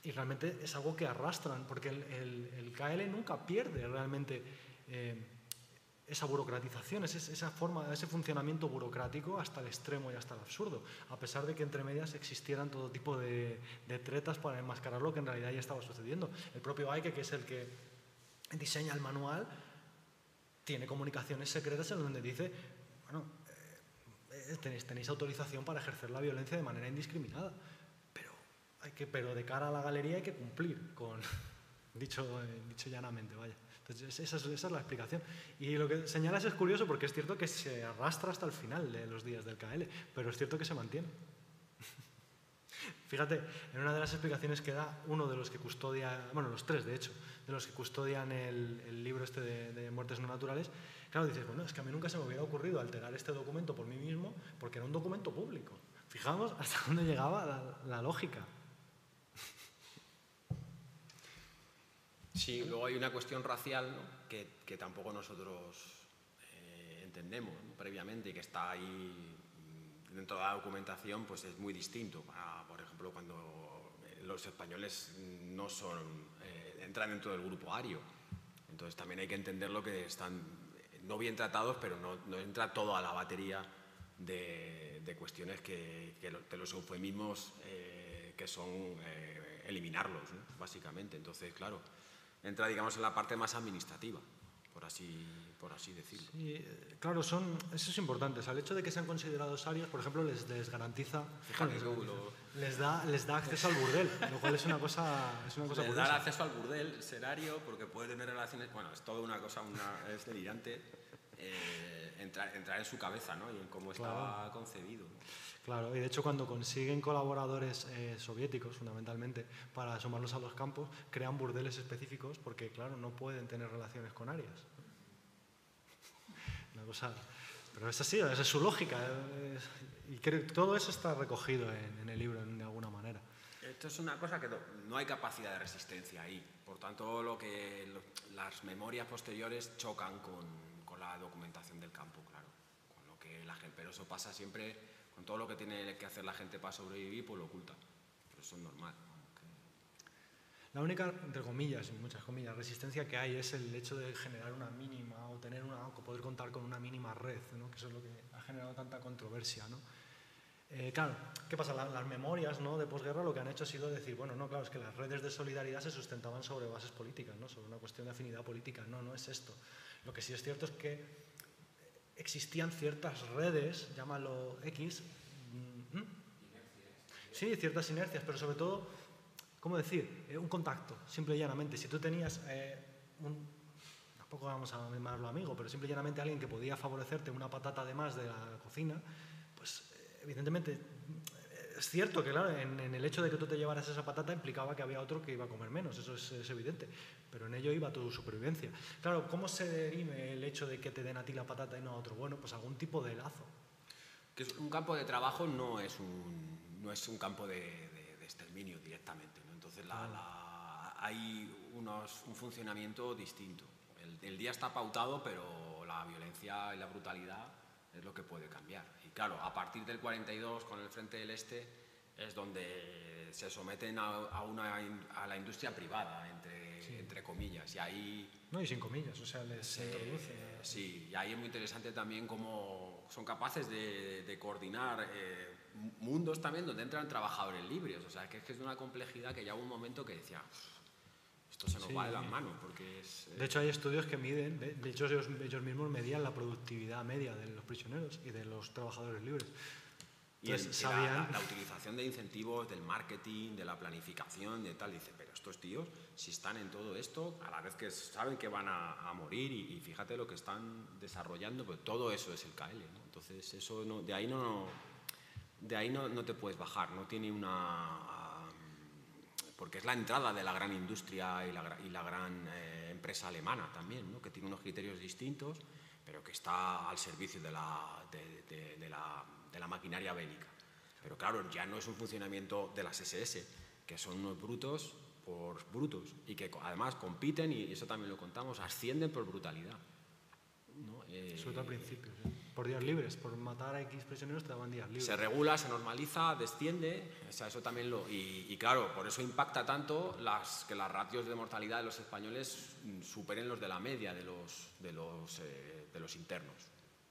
Y realmente es algo que arrastran, porque el, el, el KL nunca pierde realmente eh, esa burocratización, esa forma, ese funcionamiento burocrático hasta el extremo y hasta el absurdo, a pesar de que entre medias existieran todo tipo de, de tretas para enmascarar lo que en realidad ya estaba sucediendo. El propio Aike, que es el que diseña el manual, tiene comunicaciones secretas en donde dice, bueno, eh, tenéis, tenéis, autorización para ejercer la violencia de manera indiscriminada, pero, hay que, pero de cara a la galería hay que cumplir con, dicho, eh, dicho llanamente, vaya. Esa es, esa es, la explicación. Y lo que señalas es curioso porque es cierto que se arrastra hasta el final de los días del KL, pero es cierto que se mantiene. Fíjate, en una de las explicaciones que da uno de los que custodia, bueno, los tres de hecho, de los que custodian el, libro este de, muertes no naturales, claro, dices, bueno, es que a mí nunca se me hubiera ocurrido alterar este documento por mí mismo porque era un documento público. Fijamos hasta dónde llegaba la lógica. Sí, luego hay una cuestión racial ¿no? que, que, tampoco nosotros eh, entendemos previamente y que está ahí dentro de la documentación, pues es muy distinto. Por ejemplo, cuando los españoles no son, eh, entran dentro del grupo ario. Entonces también hay que entender lo que están no bien tratados, pero no, no entra toda la batería de, de cuestiones que, que, de los eufemismos eh, que son eh, eliminarlos, ¿no? básicamente. Entonces, claro, entra, digamos, en la parte más administrativa, por así, por así decirlo. Sí, claro, son, eso es importante. O sea, el hecho de que sean considerados arios, por ejemplo, les, les garantiza, Fíjate, lo... les, da, les da acceso al burdel, lo cual es una cosa, es una cosa les curiosa. da acceso al burdel, ser ario, porque puede tener relaciones, bueno, es toda una cosa, una, es delirante. Eh, entrar, entrar en su cabeza ¿no? y en cómo estaba claro. concebido. ¿no? Claro, y de hecho cuando consiguen colaboradores eh, soviéticos, fundamentalmente, para sumarlos a los campos, crean burdeles específicos porque, claro, no pueden tener relaciones con arias. Una cosa... Pero es así, esa es su lógica. Es, y creo que todo eso está recogido en, en el libro de alguna manera. Esto es una cosa que no, no hay capacidad de resistencia ahí. Por tanto, lo que, lo, las memorias posteriores chocan con, la documentación del campo, claro. Con lo que la gente, pero eso pasa siempre con todo lo que tiene que hacer la gente para sobrevivir, pues lo oculta. Pero eso es normal. La única, entre comillas, y muchas comillas, resistencia que hay es el hecho de generar una mínima o tener una, o poder contar con una mínima red, ¿no? que eso es lo que ha generado tanta controversia. ¿no? Eh, claro, ¿qué pasa? La, las memorias ¿no? de posguerra lo que han hecho ha sido decir, bueno, no, claro, es que las redes de solidaridad se sustentaban sobre bases políticas, ¿no? sobre una cuestión de afinidad política. No, no es esto. Lo que sí es cierto es que existían ciertas redes, llámalo X, ¿Mm? sí, ciertas inercias, pero sobre todo, ¿cómo decir? Eh, un contacto, simple y llanamente. Si tú tenías eh, un, tampoco vamos a llamarlo amigo, pero simple y llanamente alguien que podía favorecerte una patata de más de la cocina, evidentemente es cierto que, claro, en, en, el hecho de que tú te llevaras esa patata implicaba que había otro que iba a comer menos, eso es, es, evidente, pero en ello iba tu supervivencia. Claro, ¿cómo se derime el hecho de que te den a ti la patata y no a otro? Bueno, pues algún tipo de lazo. Que un campo de trabajo no es un, no es un campo de, de, de exterminio directamente, ¿no? entonces la, claro. la, hay unos, un funcionamiento distinto. El, el día está pautado, pero la violencia y la brutalidad es lo que puede cambiar. Claro, a partir del 42 con el Frente del Este es donde se someten a, a una, a la industria privada, entre, sí. entre comillas, y ahí... No, y sin comillas, o sea, les eh, introduce... Sí, y ahí es muy interesante también cómo son capaces de, de coordinar eh, mundos también donde entran trabajadores libres, o sea, que es que es de una complejidad que ya hubo un momento que decía esto se nos sí. va de las manos porque es... Eh... De hecho hay estudios que miden, de, de hecho ellos, ellos, mismos medían la productividad media de los prisioneros y de los trabajadores libres. Y, el, sabían... la, la, utilización de incentivos, del marketing, de la planificación, de tal, dice, pero estos tíos, si están en todo esto, a la vez que saben que van a, a morir y, y, fíjate lo que están desarrollando, pues todo eso es el KL, ¿no? Entonces eso no, de ahí no, de ahí no, no te puedes bajar, no tiene una porque es la entrada de la gran industria y la, y la gran eh, empresa alemana también, ¿no? que tiene unos criterios distintos, pero que está al servicio de la, de, de, de la, de la maquinaria bélica. Pero claro, ya no es un funcionamiento de las SS, que son unos brutos por brutos y que además compiten, y eso también lo contamos, ascienden por brutalidad. ¿no? Eh, Sobre todo al principio. sí. Por días libres, por matar a X prisioneros te daban días libres. se regula, se normaliza, desciende, o sea, eso también lo... Y, y claro, por eso impacta tanto las, que las ratios de mortalidad de los españoles superen los de la media de los, de los, eh, de los internos.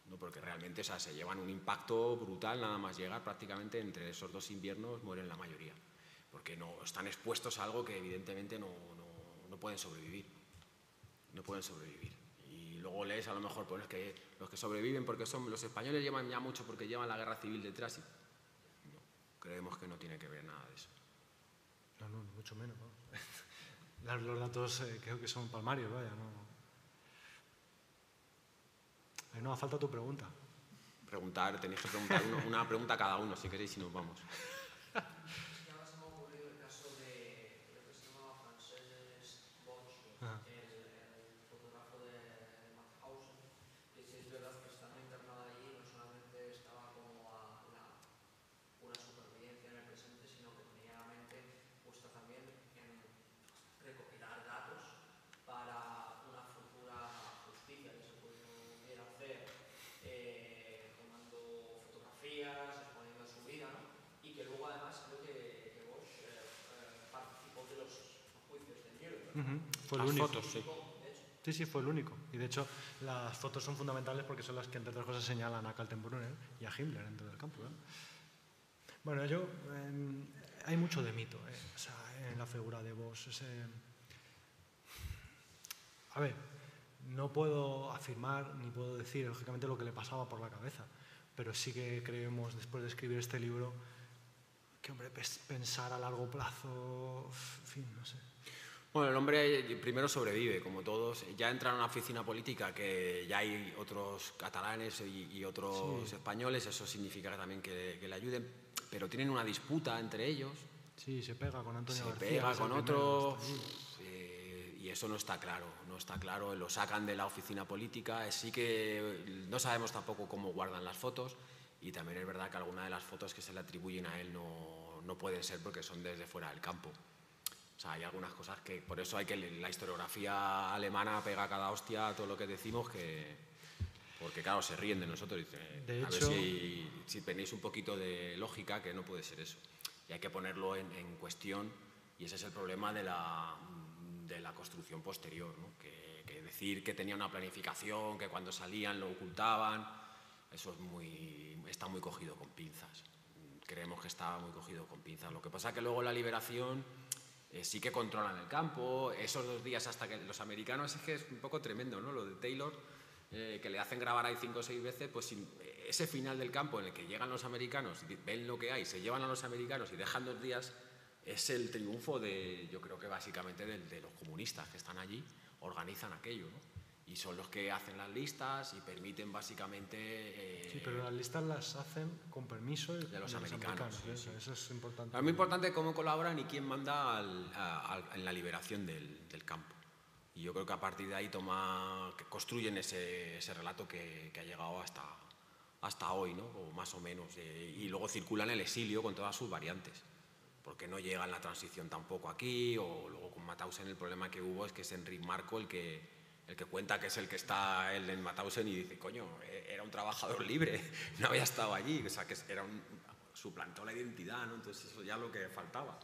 ¿no? Porque realmente o sea, se llevan un impacto brutal nada más llegar, prácticamente entre esos dos inviernos mueren la mayoría. Porque no, están expuestos a algo que evidentemente no, no- no pueden sobrevivir. No pueden sobrevivir. Luego lees a lo mejor, pues es que los que sobreviven porque son los españoles llevan ya mucho porque llevan la guerra civil detrás y no, creemos que no tiene que ver nada de eso. No, no, mucho menos. Los datos eh, creo que son palmarios, vaya, no. Ahí no, falta tu pregunta. Preguntar, tenéis que preguntar uno- una pregunta a cada uno si queréis y nos vamos. Y ahora se me ha ocurrido el caso de, creo que se llamaba Frances Bosch, Ajá. el, el fotógrafo de Mauthausen, que sí es verdad que estando internada allí no solamente estaba como a la pura supervivencia en el presente, sino que tenía la mente puesta también en recopilar datos para una futura justicia que se pudiera hacer eh, tomando fotografías, exponiendo su vida, ¿no? Y que luego además creo que, que Bosch eh, eh, participó de los juicios de Nuremberg. Ujú, Fue el Las único. fotos, sí. Sí, sí, fue el único. Y de hecho, las fotos son fundamentales porque son las que, entre otras cosas, señalan a Kaltenbrunner y a Himmler dentro del campo. ¿no? Bueno, yo. em, hay mucho de mito eh, o sea, en la figura de ese- A ver, no puedo afirmar ni puedo decir, lógicamente, lo que le pasaba por la cabeza, pero sí que creemos, después de escribir este libro, que, hombre, pensar a largo plazo, en fin, no sé. Bueno, el hombre primero sobrevive, como todos. Ya entra en una oficina política que ya hay otros catalanes y, y otros españoles, eso significa también que, que le ayuden, pero tienen una disputa entre ellos, Sí, se pega con Antonio se García. pega con otro eh, y eso no está claro, no está claro, lo sacan de la oficina política, sí que no sabemos tampoco cómo guardan las fotos y también es verdad que algunas de las fotos que se le atribuyen a él no, no pueden ser porque son desde fuera del campo. O sea, hay algunas cosas que, por eso hay que la historiografía alemana pega cada hostia a todo lo que decimos que, porque claro, se ríen de nosotros. Dice, De a ver hecho- si, si tenéis un poquito de lógica, que no puede ser eso. Y hay que ponerlo en, en cuestión y ese es el problema de la, de la construcción posterior. ¿no? Que, que decir que tenía una planificación, que cuando salían lo ocultaban, eso es muy, está muy cogido con pinzas. Creemos que estaba muy cogido con pinzas. Lo que pasa que luego la liberación eh, sí que controlan el campo. Esos dos días hasta que los americanos es que es un poco tremendo, ¿no? Lo de Taylor, eh, que le hacen grabar ahí cinco o seis veces, pues sin- ese final del campo en el que llegan los americanos, ven lo que hay, se llevan a los americanos y dejan dos días, es el triunfo de, yo creo que básicamente del- de, los comunistas que están allí, organizan aquello, ¿no? Y son los que hacen las listas y permiten básicamente... eh, Sí, pero las listas las hacen con permiso de los americanos, sí, eso, sí. eso es importante. Es muy importante cómo colaboran y quién manda al- a- al- en la liberación del, del campo. Y yo creo que a partir de ahí toma, que construyen ese, ese relato que, que ha llegado hasta, hasta hoy, ¿no? o más o menos. eh, y luego circulan el exilio con todas sus variantes. Porque no llega en la transición tampoco aquí, o luego con Mauthausen el problema que hubo es que es Enric Marco el que, el que cuenta que es el que está él en Mauthausen y dice, coño, eh, era un trabajador libre, no había estado allí, o sea, que era un, suplantó la identidad, ¿no? Entonces eso ya lo que faltaba.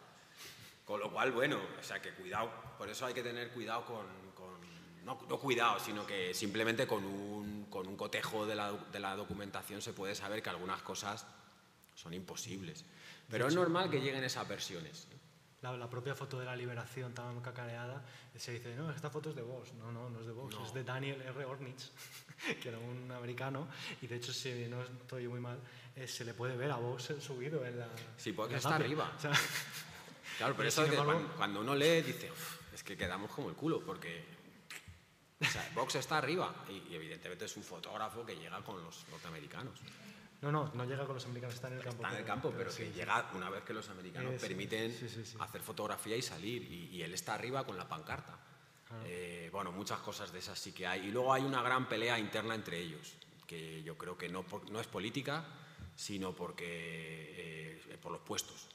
Con lo cual, bueno, o sea, que cuidado, por eso hay que tener cuidado con, con- no, no cuidado, sino que simplemente con un, con un cotejo de la, de la documentación se puede saber que algunas cosas son imposibles. Pero es normal que lleguen esas versiones. La, la propia foto de la liberación tan cacareada, se dice, no, esta foto es de Vox. No, no, no es de Vox, No. es de Daniel R. Ornitz, que era un americano, y de hecho, si no estoy muy mal, eh, se le puede ver a Vox subido en la... Sí, porque está tapia. arriba. O sea, Claro, pero eso sin que embargo- cuando, uno lee dice, "Uf, es que quedamos como el culo, porque o sea, Vox está arriba y, y evidentemente es un fotógrafo que llega con los norteamericanos. No, no, no llega con los americanos, está en el campo. Está en el campo, pero que sí, llega una vez que los americanos Eh, permiten sí, hacer fotografía y salir, y, y él está arriba con la pancarta. Eh, bueno, muchas cosas de esas sí que hay. Y luego hay una gran pelea interna entre ellos, que yo creo que no, es política, sino porque eh, por los puestos.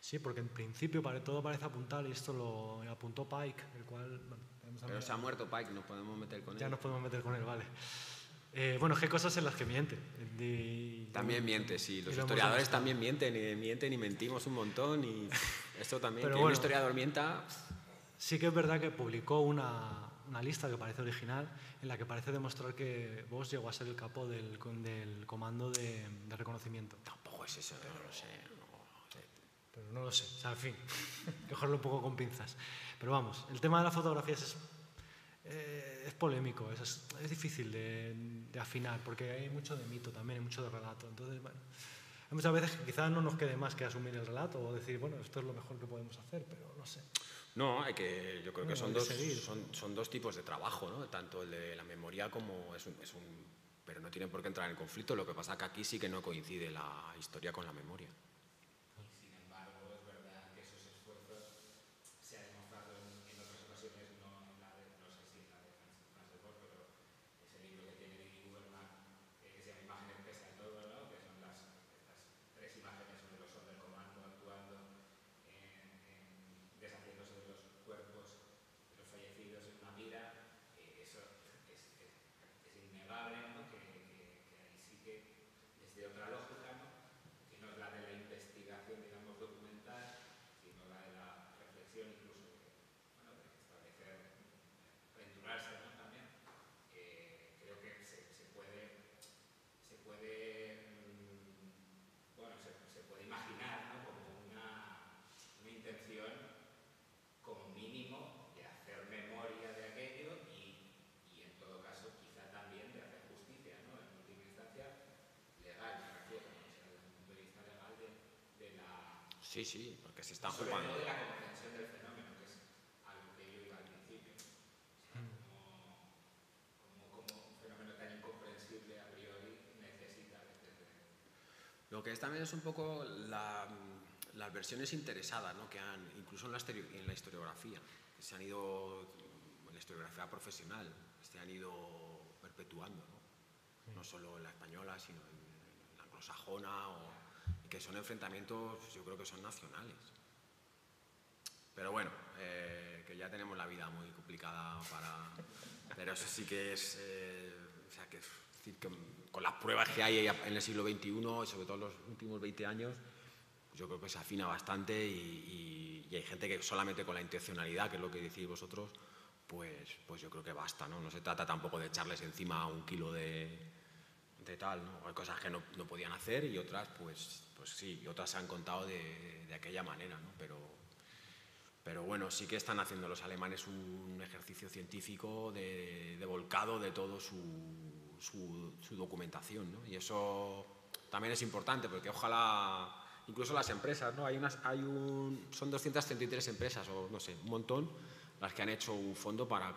Sí, porque en principio para todo parece apuntar, y esto lo apuntó Pike, el cual... Bueno, Pero se ha muerto Pike, nos podemos meter con él. ya nos podemos meter con él, vale. Eh, bueno, qué cosas en las que miente. Y- También miente, sí. Los historiadores también mienten y mienten y mentimos un montón y esto también. Pero que un bueno. historiador mienta, Sí que es verdad que publicó una, una lista que parece original, en la que parece demostrar que Voss llegó a ser el capo del, del comando de, de reconocimiento. tampoco es eso, no lo sé. no sé. Pero no lo sé, o sea, en fin, cogerlo un poco con pinzas. Pero vamos, el tema de las fotografías es, eh, es polémico, es, es difícil de, de afinar, porque hay mucho de mito también, hay mucho de relato. Entonces, bueno, hay muchas veces que quizás no nos quede más que asumir el relato o decir, bueno, esto es lo mejor que podemos hacer, pero no sé. No, hay que, yo creo que Bueno, son que dos, seguir. son, son dos tipos de trabajo, ¿no? tanto el de la memoria como es un, es un... Pero no tienen por qué entrar en conflicto, lo que pasa que aquí sí que no coincide la historia con la memoria. Sin embargo, es verdad que esos esfuerzos se ha demostrado en, en otras ocasiones, no en la de, no sé si en la de Francis Francis Bosco, pero ese libro que tiene Didi Huberman, eh, que se llama Imágenes pese a todo, ¿no? que son las, estas tres imágenes donde los hombres comando actuando, en- en- deshaciéndose de los cuerpos de los fallecidos en una pira, eh, eso es, es, es innegable, ¿no? que, que- que ahí sí que desde otra lógica, ¿no? que no es la de la investigación, digamos, documental, sino la de la reflexión, incluso de, bueno, de establecer, aventurarse ¿no? también. Eh, creo que se, se puede, se puede, mm, bueno, se, se puede imaginar ¿no? como una, una intención como mínimo de hacer memoria de aquello y, y en todo caso quizá también de hacer justicia, ¿no? En última instancia legal, me refiero, ¿no? o sea, desde un punto de vista legal de, de la Sí, sí, porque se están sobre jugando. todo de la comprensión del fenómeno, que es a lo que yo iba al principio. O sea, como, como, como un fenómeno tan incomprensible a priori necesita de, de- de- Lo que es también es un poco la- las versiones interesadas, ¿no? que han, incluso en la, en la historiografía, que se han ido, en la historiografía profesional, se han ido perpetuando, ¿no? no solo en la española, sino en, en la anglosajona, o, que son enfrentamientos, yo creo que son nacionales. Pero bueno, eh, que ya tenemos la vida muy complicada para... Pero eso sí que es... eh, o sea, que, es decir, que con las pruebas que hay en el siglo XXI, sobre todo en los últimos 20 años, yo creo que se afina bastante y, y- y hay gente que solamente con la intencionalidad, que es lo que decís vosotros, pues, pues yo creo que basta, ¿no? No se trata tampoco de echarles encima un kilo de, tal, ¿no? Hay cosas que no, podían hacer y otras, pues, pues sí, y otras se han contado de, aquella manera, ¿no? Pero, pero bueno, sí que están haciendo los alemanes un ejercicio científico de, de volcado de todo su, su- su documentación, ¿no? Y eso también es importante porque ojalá, incluso las empresas, ¿no? Hay unas, hay un, son 233 empresas o no sé, un montón las que han hecho un fondo para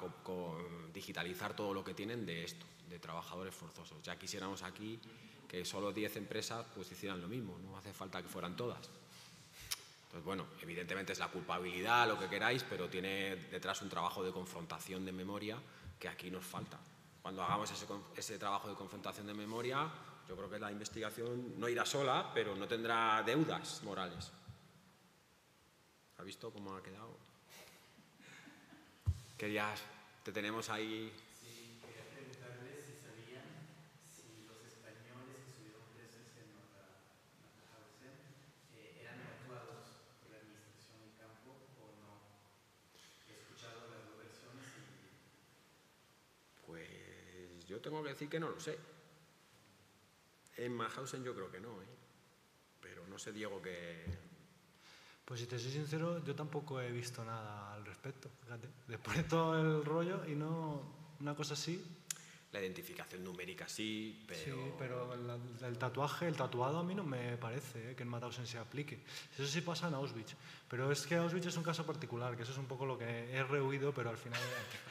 digitalizar todo lo que tienen de esto, de trabajadores forzosos. Ya quisiéramos aquí que solo 10 empresas pues hicieran lo mismo, no hace falta que fueran todas. Entonces, bueno, evidentemente es la culpabilidad, lo que queráis, pero tiene detrás un trabajo de confrontación de memoria que aquí nos falta. Cuando hagamos ese, ese trabajo de confrontación de memoria, yo creo que la investigación no irá sola, pero no tendrá deudas morales. ¿Ha visto cómo ha quedado? Querías, te tenemos ahí. Sí, quería preguntarles si sabían si los españoles que estuvieron presos en Mauthausen eh, eran evacuados por la administración del campo o no. He escuchado las dos versiones y Pues yo tengo que decir que no lo sé. En Mauthausen yo creo que no, ¿eh? Pero no sé, Diego, que... Pues si te soy sincero, yo tampoco he visto nada al respecto, fíjate. Después de todo el rollo y no una cosa así, La identificación numérica sí, pero... sí, pero el, el tatuaje, el tatuado a mí no me parece eh, que en Mauthausen se aplique. Eso sí pasa en Auschwitz, pero es que Auschwitz es un caso particular, que eso es un poco lo que he rehuido, pero al final...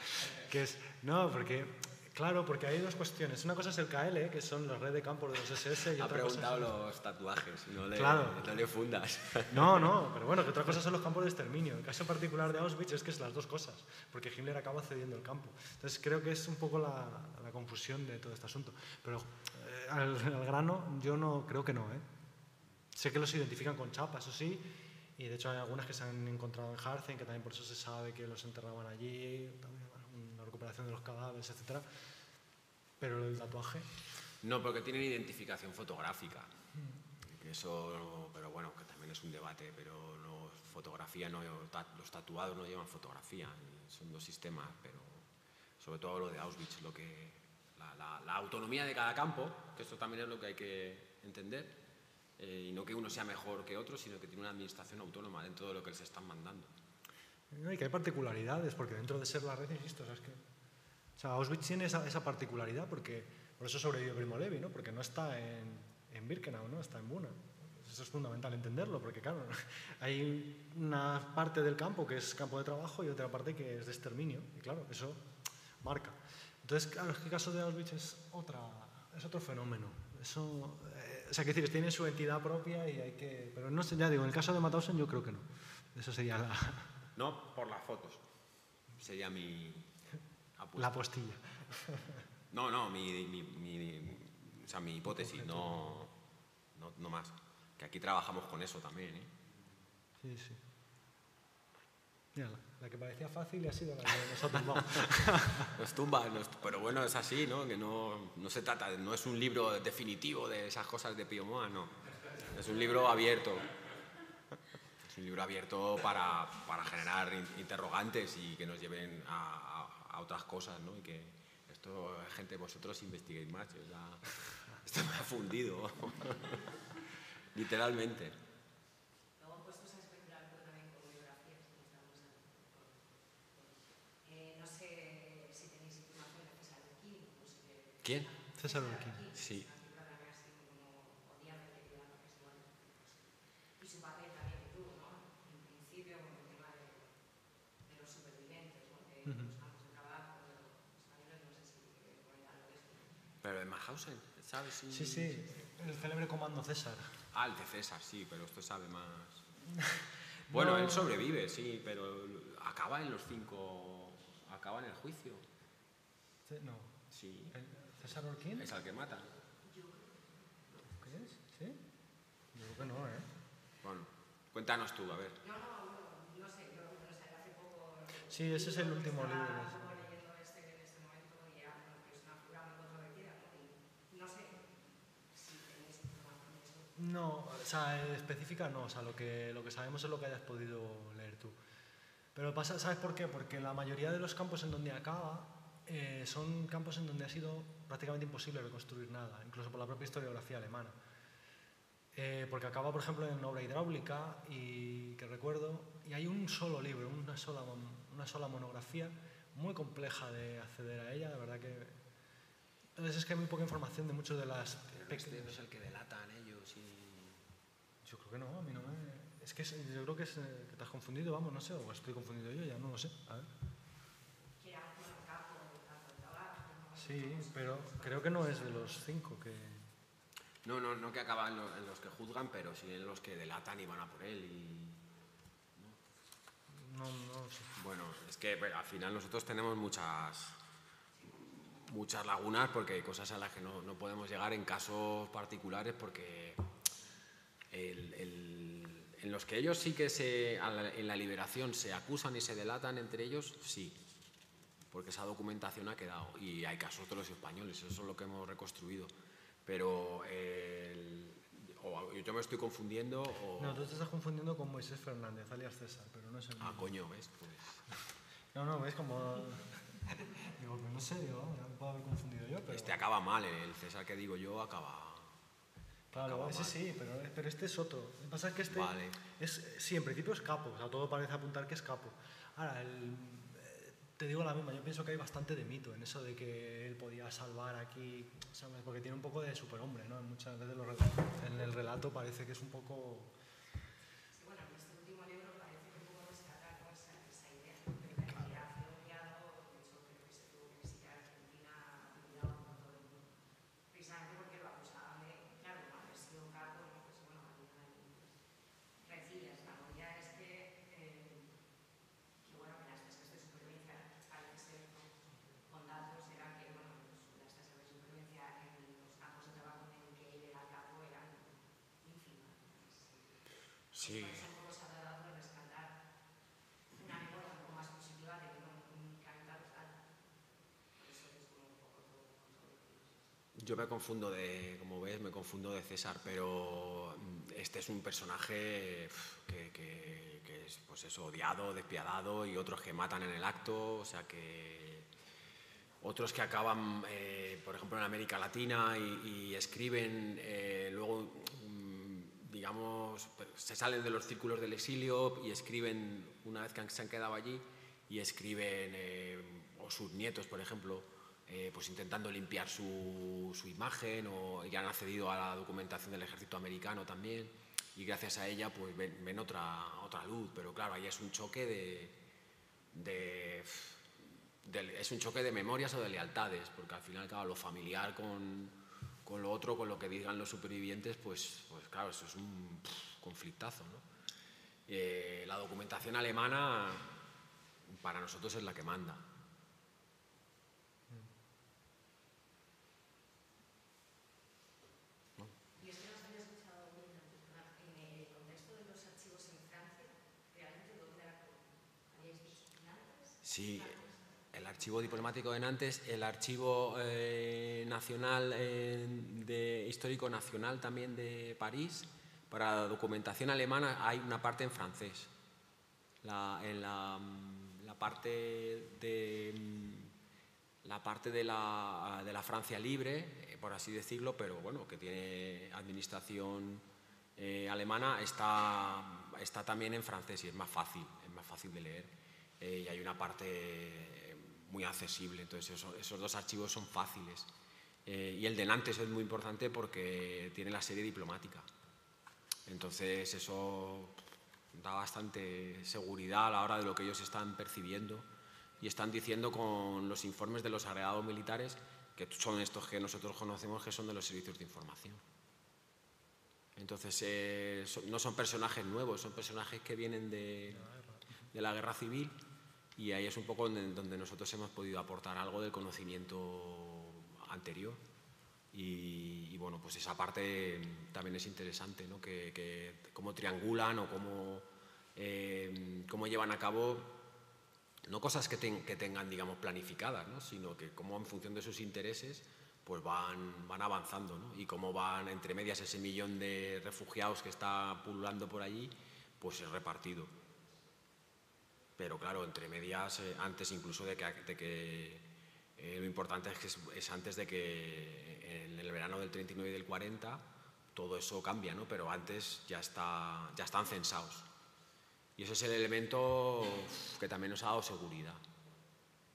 que es, no, porque... Claro, porque hay dos cuestiones. Una cosa es el KL, que son las redes de campos de los SS, y Ha otra cosa preguntado es- los tatuajes, no le, Claro. no le fundas. No, no, pero bueno, que otra cosa son los campos de exterminio. El caso particular de Auschwitz es que es las dos cosas, porque Himmler acaba cediendo el campo. Entonces creo que es un poco la, la confusión de todo este asunto. Pero eh, al, al grano, yo no creo que no, ¿eh? Sé que los identifican con chapa, eso sí, Y de hecho hay algunas que se han encontrado en Harzen, que también por eso se sabe que los enterraban allí, también, recuperación de los cadáveres, etc. Pero el tatuaje, No, porque tienen identificación fotográfica. Que Eso, pero bueno, que también es un debate, pero no, fotografía no, los tatuados no llevan fotografía, son dos sistemas, pero sobre todo lo de Auschwitz, lo que, la, la- la autonomía de cada campo, que esto también es lo que hay que entender, eh, y no que uno sea mejor que otro, sino que tiene una administración autónoma dentro de lo que les están mandando. No, y que hay particularidades, porque dentro de ser la red, insisto, o sea, es que, o sea, Auschwitz tiene esa, esa particularidad, porque por eso sobrevivió Primo Levi, ¿no? porque no está en, en Birkenau, ¿no? está en Buna. Eso es fundamental entenderlo, porque claro, hay una parte del campo que es campo de trabajo y otra parte que es de exterminio, y claro, eso marca. Entonces, claro, el caso de Auschwitz es, otra, es otro fenómeno. Eso, eh, o sea, que decir, tiene su entidad propia y hay que... Pero no ya digo, en el caso de Mauthausen yo creo que no. Eso sería la, No por las fotos, sería mi apuesta. la postilla. No, no, mi, mi, mi- o sea, mi hipótesis, no, no, no más. Que aquí trabajamos con eso también, ¿eh? Sí, sí. La, que parecía fácil ha sido la que nos ha tumbado. Nos tumba, nos- pero bueno, es así, ¿no? Que no, no se trata, no es un libro definitivo de esas cosas de Pío Moa, no. Es un libro abierto. Es un libro abierto para, para generar in- interrogantes y que nos lleven a otras cosas, ¿no? Y que esto, gente, vosotros investiguéis más. sea, esto me ha fundido. Literalmente. Luego puestos a especular pero también con biografías, que estamos en- con- eh, no sé si tenéis información de César Urquín, no sé qué. ¿Quién? César Urquín. Sí. Una figura también así como odiable, que digamos, que es igual. Y su papel también que tuvo, ¿no? En principio con el tema de, de los supervivientes, ¿no? De los campos de trabajo, de los españoles, no sé si queréis comentar algo de esto. Sí, sí, el célebre comando César. Ah, el de César, sí, pero esto sabe más. Bueno, él sobrevive, sí, pero acaba en los cinco. Acaba en el juicio. No, Sí. el César Urquín. Es al que mata. ¿Crees? ¿Sí? Yo creo que no, ¿eh? Bueno, cuéntanos tú, a ver. No, no, no, no sé, yo, no sé, hace poco... Sí, ese es el último libro. Estaba que- un poco leyendo este en este momento y era, bueno, que es una figura muy controvertida, ¿no? Y no sé si tenéis información de eso. No, o sea, específica no, o sea, lo que, lo que sabemos es lo que hayas podido leer tú. Pero pasa, ¿sabes por qué? Porque la mayoría de los campos en donde acaba eh, son campos en donde ha sido prácticamente imposible reconstruir nada, incluso por la propia historiografía alemana. Eh, porque acaba, por ejemplo, en obra hidráulica y que recuerdo, y hay un solo libro, una sola, una sola monografía muy compleja de acceder a ella, de verdad que... Entonces es que hay muy poca información de muchos de las... es el que y. que no, a mí no me... Es que es- yo creo que, es, eh, que te has confundido, vamos, no sé, o estoy confundido yo, ya no lo sé. A ver. Sí, pero creo que no es de los cinco que... No, no, no que acaba en, lo- en los que juzgan, pero sí en los que delatan y van a por él. Y... No, no lo sé. Bueno, es que bueno, al final nosotros tenemos muchas muchas lagunas porque hay cosas a las que no, no podemos llegar en casos particulares porque el- el- en los que ellos sí que se, en la liberación se acusan y se delatan entre ellos, sí, porque esa documentación ha quedado y hay casos de los españoles, eso es lo que hemos reconstruido. Pero el- o yo me estoy confundiendo o... No, tú te estás confundiendo con Moisés Fernández, alias César, pero no es el Ah, mismo. coño, ¿ves? Pues... No, no, ves como... Digo, pues no sé, digo, me puedo haber confundido yo, pero... Este acaba mal, el César que digo yo acaba... Claro, acaba ese mal. sí, pero, pero este es otro. Lo que pasa es que este... Vale. Es, sí, en principio es capo, o sea, todo parece apuntar que es capo. Ahora, el- eh, te digo la misma, yo pienso que hay bastante de mito en eso de que él podía salvar aquí, ¿sabes? Porque tiene un poco de superhombre, ¿no? En Muchas veces los relatos- en el relato parece que es un poco... Yo me confundo de, como ves, me confundo de César, pero mm, este es un personaje que, que, es pues odiado, despiadado y otros que matan en el acto, o sea que otros que acaban, eh, por ejemplo, en América Latina y, escriben eh, luego digamos, se salen de los círculos del exilio y escriben, una vez que se han quedado allí, y escriben, eh, o sus nietos, por ejemplo, eh, pues intentando limpiar su, su imagen, o ya han accedido a la documentación del ejército americano también, y gracias a ella pues ven, otra, otra luz, pero claro, ahí es un choque de, de es un choque de memorias o de lealtades, porque al final, claro, lo familiar con, con lo otro, con lo que digan los supervivientes, pues, pues claro, eso es un pff, conflictazo. ¿no? Eh, la documentación alemana para nosotros es la que manda. Y es que nos había escuchado bien en el contexto de los archivos en Francia, realmente dónde era habíais visto antes. Sí, archivo diplomático de Nantes, el archivo eh, nacional eh, de, histórico nacional también de París, para documentación alemana hay una parte en francés. La, en la, mm, la parte de mm, la parte de la, de la Francia libre, eh, por así decirlo, pero bueno, que tiene administración eh, alemana, está, está también en francés y es más fácil, es más fácil de leer. Eh, y hay una parte muy accesible, entonces eso- esos dos archivos son fáciles. Eh, y el de Nantes es muy importante porque tiene la serie diplomática. Entonces eso da bastante seguridad a la hora de lo que ellos están percibiendo y están diciendo con los informes de los agregados militares, que son estos que nosotros conocemos que son de los servicios de información. Entonces eh, no son personajes nuevos, son personajes que vienen de, de la guerra civil y ahí es un poco donde, nosotros hemos podido aportar algo del conocimiento anterior. Y, bueno, pues esa parte también es interesante, ¿no? que, cómo triangulan o cómo, eh, cómo llevan a cabo, no cosas que tengan, digamos, planificadas, ¿no? sino que cómo en función de sus intereses pues van, van avanzando ¿no? y cómo van entre medias ese millón de refugiados que está pululando por allí, pues es repartido. Pero claro, entre medias, eh, antes incluso de que, eh, lo importante es que es, es antes de que en el verano del 39 y del 40 todo eso cambia, ¿no? Pero antes ya, está, ya están censados. Y ese es el elemento que también nos ha dado seguridad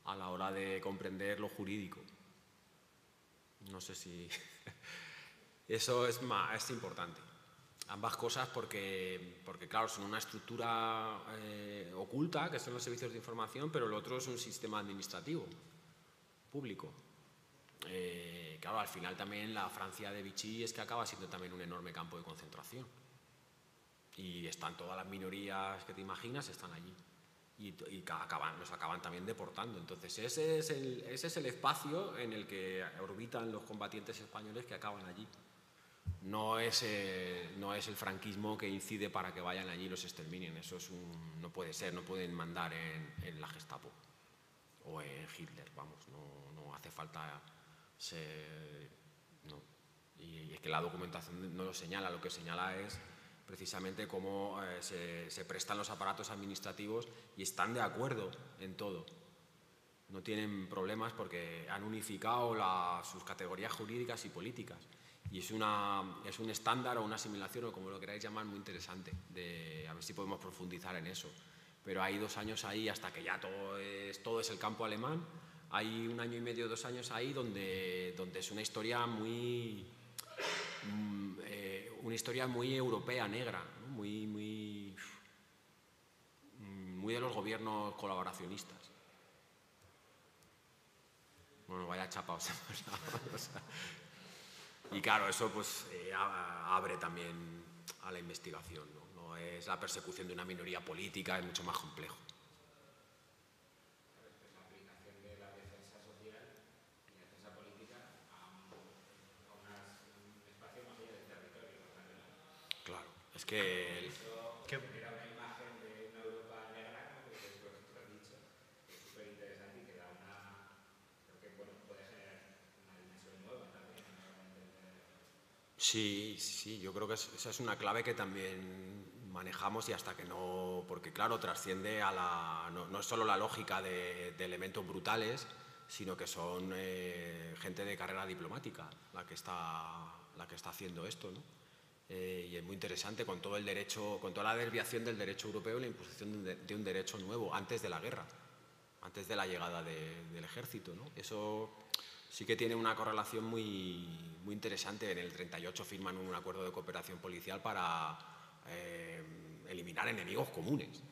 a la hora de comprender lo jurídico. No sé si... Eso es, ma- es importante. Ambas cosas porque, porque claro, son una estructura eh, oculta, que son los servicios de información, pero lo otro es un sistema administrativo público. Eh, claro, al final también la Francia de Vichy es que acaba siendo también un enorme campo de concentración. Y están todas las minorías que te imaginas, están allí. Y, y ca- acaban, acaban también deportando. Entonces ese es, el, ese es el espacio en el que orbitan los combatientes españoles que acaban allí. No es, eh, no es el franquismo que incide para que vayan allí y los exterminen. Eso es no puede ser, no pueden mandar en, la Gestapo o en Hitler, vamos, no, no hace falta. Y, es que la documentación no lo señala, lo que señala es precisamente cómo eh, se, prestan los aparatos administrativos y están de acuerdo en todo. No tienen problemas porque han unificado sus categorías jurídicas y políticas. Y es, una, es un estándar o una asimilación, o como lo queráis llamar, muy interesante. De, a ver si podemos profundizar en eso. Pero hay dos años ahí hasta que ya todo es, todo es el campo alemán. Hay un año y medio, dos años ahí donde, donde es una historia muy, mm, eh, una historia muy europea, negra, muy, muy, mm, muy de los gobiernos colaboracionistas. Bueno, vaya chapa o sea. Y claro, eso pues eh, abre también a la investigación, ¿no? No es la persecución de una minoría política, es mucho más complejo. la aplicación de la defensa social y la defensa política a, un- a unas- un espacio más allá del territorio. ¿no? Claro, es que el- Que- Era una imagen de una Europa negra, ¿no? que es lo que tú has dicho, que es súper interesante y que da una. Creo que bueno, puede generar una dimensión nueva también. ¿no? Sí, sí, yo creo que es- esa es una clave que también manejamos y hasta que no, porque claro, trasciende a la, no, no es solo la lógica de, de elementos brutales, sino que son eh, gente de carrera diplomática la que está, la que está haciendo esto, ¿no? Eh, y es muy interesante con todo el derecho, con toda la desviación del derecho europeo y la imposición de- de un derecho nuevo antes de la guerra, antes de la llegada de- del ejército, ¿no? Eso sí que tiene una correlación muy, muy interesante. En el 38 firman un acuerdo de cooperación policial para eh, eliminar enemigos comunes.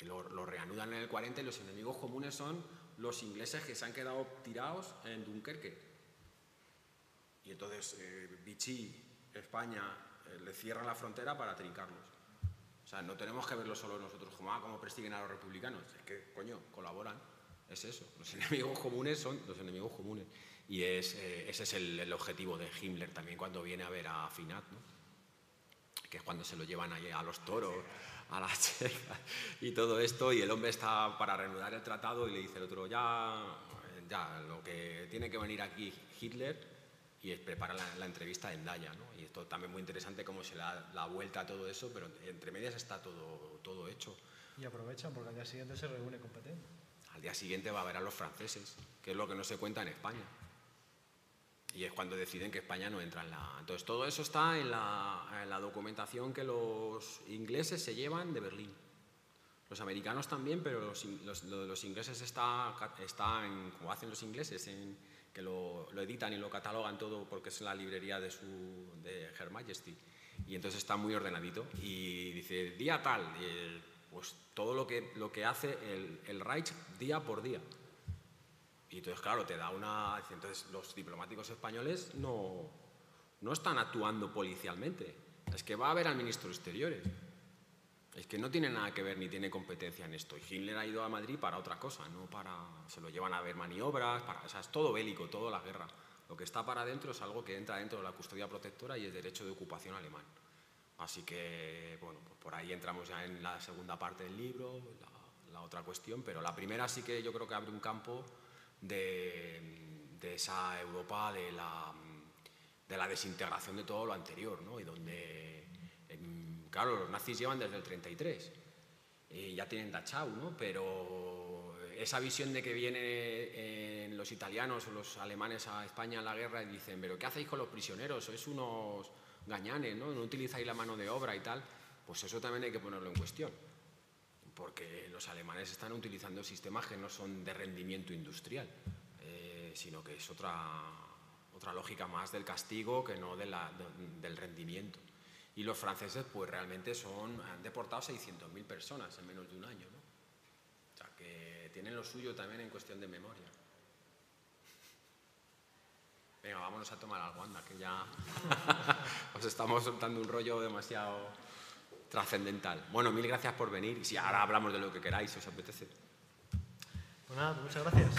Lo, lo reanudan en el 40 y los enemigos comunes son los ingleses que se han quedado tirados en Dunkerque. Y entonces eh, Vichy, España, eh, le cierran la frontera para trincarlos. O sea, no tenemos que verlo solo nosotros como, ah, a los republicanos. Es que, coño, colaboran. Es eso. Los enemigos comunes son los enemigos comunes. Y eh, ese es el, objetivo de Himmler también cuando viene a ver a Finat, ¿no? que es cuando se lo llevan ahí a los toros, a las checas y todo esto, y el hombre está para reanudar el tratado y le dice el otro, ya, ya, lo que tiene que venir aquí Hitler y prepara la, entrevista en Daya, ¿no? Y esto también muy interesante cómo se da la vuelta a todo eso, pero entre medias está todo, todo hecho. Y aprovechan porque al día siguiente se reúne con Petén. Al día siguiente va a ver a los franceses, que es lo que no se cuenta en España. Y es cuando deciden que España no entra en la... Entonces todo eso está en la, en la documentación que los ingleses se llevan de Berlín. Los americanos también, pero los, los- lo de los ingleses está, está en, como hacen los ingleses, en, que lo, lo editan y lo catalogan todo porque es la librería de, su, de Her Majesty. Y entonces está muy ordenadito. Y dice, día tal, y el- pues todo lo que, lo que hace el, el Reich día por día. Y entonces, claro, te da una... Entonces, los diplomáticos españoles no, no están actuando policialmente. Es que va a ver al ministro de Exteriores. Es que no tiene nada que ver ni tiene competencia en esto. Y Hitler ha ido a Madrid para otra cosa, no para... Se lo llevan a ver maniobras, para, es todo bélico, todo la guerra. Lo que está para adentro es algo que entra dentro de la custodia protectora y es derecho de ocupación alemán. Así que, bueno, pues por ahí entramos ya en la segunda parte del libro, la, la otra cuestión, pero la primera sí que yo creo que abre un campo de, de esa Europa de la, de la desintegración de todo lo anterior, ¿no? Y donde, em, claro, los nazis llevan desde el 33 y ya tienen Dachau, ¿no? Pero esa visión de que vienen eh, los italianos o los alemanes a España en la guerra y dicen, pero ¿qué hacéis con los prisioneros? Sois unos gañanes, ¿no? No utilizáis la mano de obra y tal. Pues eso también hay que ponerlo en cuestión. Porque los alemanes están utilizando sistemas que no son de rendimiento industrial, eh, sino que es otra, otra lógica más del castigo que no de la- de- del rendimiento. Y los franceses, pues realmente son, han deportado 600.000 personas en menos de un año, ¿no? O sea, que tienen lo suyo también en cuestión de memoria. Venga, vámonos a tomar algo, anda, que ya os estamos soltando un rollo demasiado trascendental. Bueno, mil gracias por venir. Y si ahora hablamos de lo que queráis, os apetece. Pues nada, muchas gracias.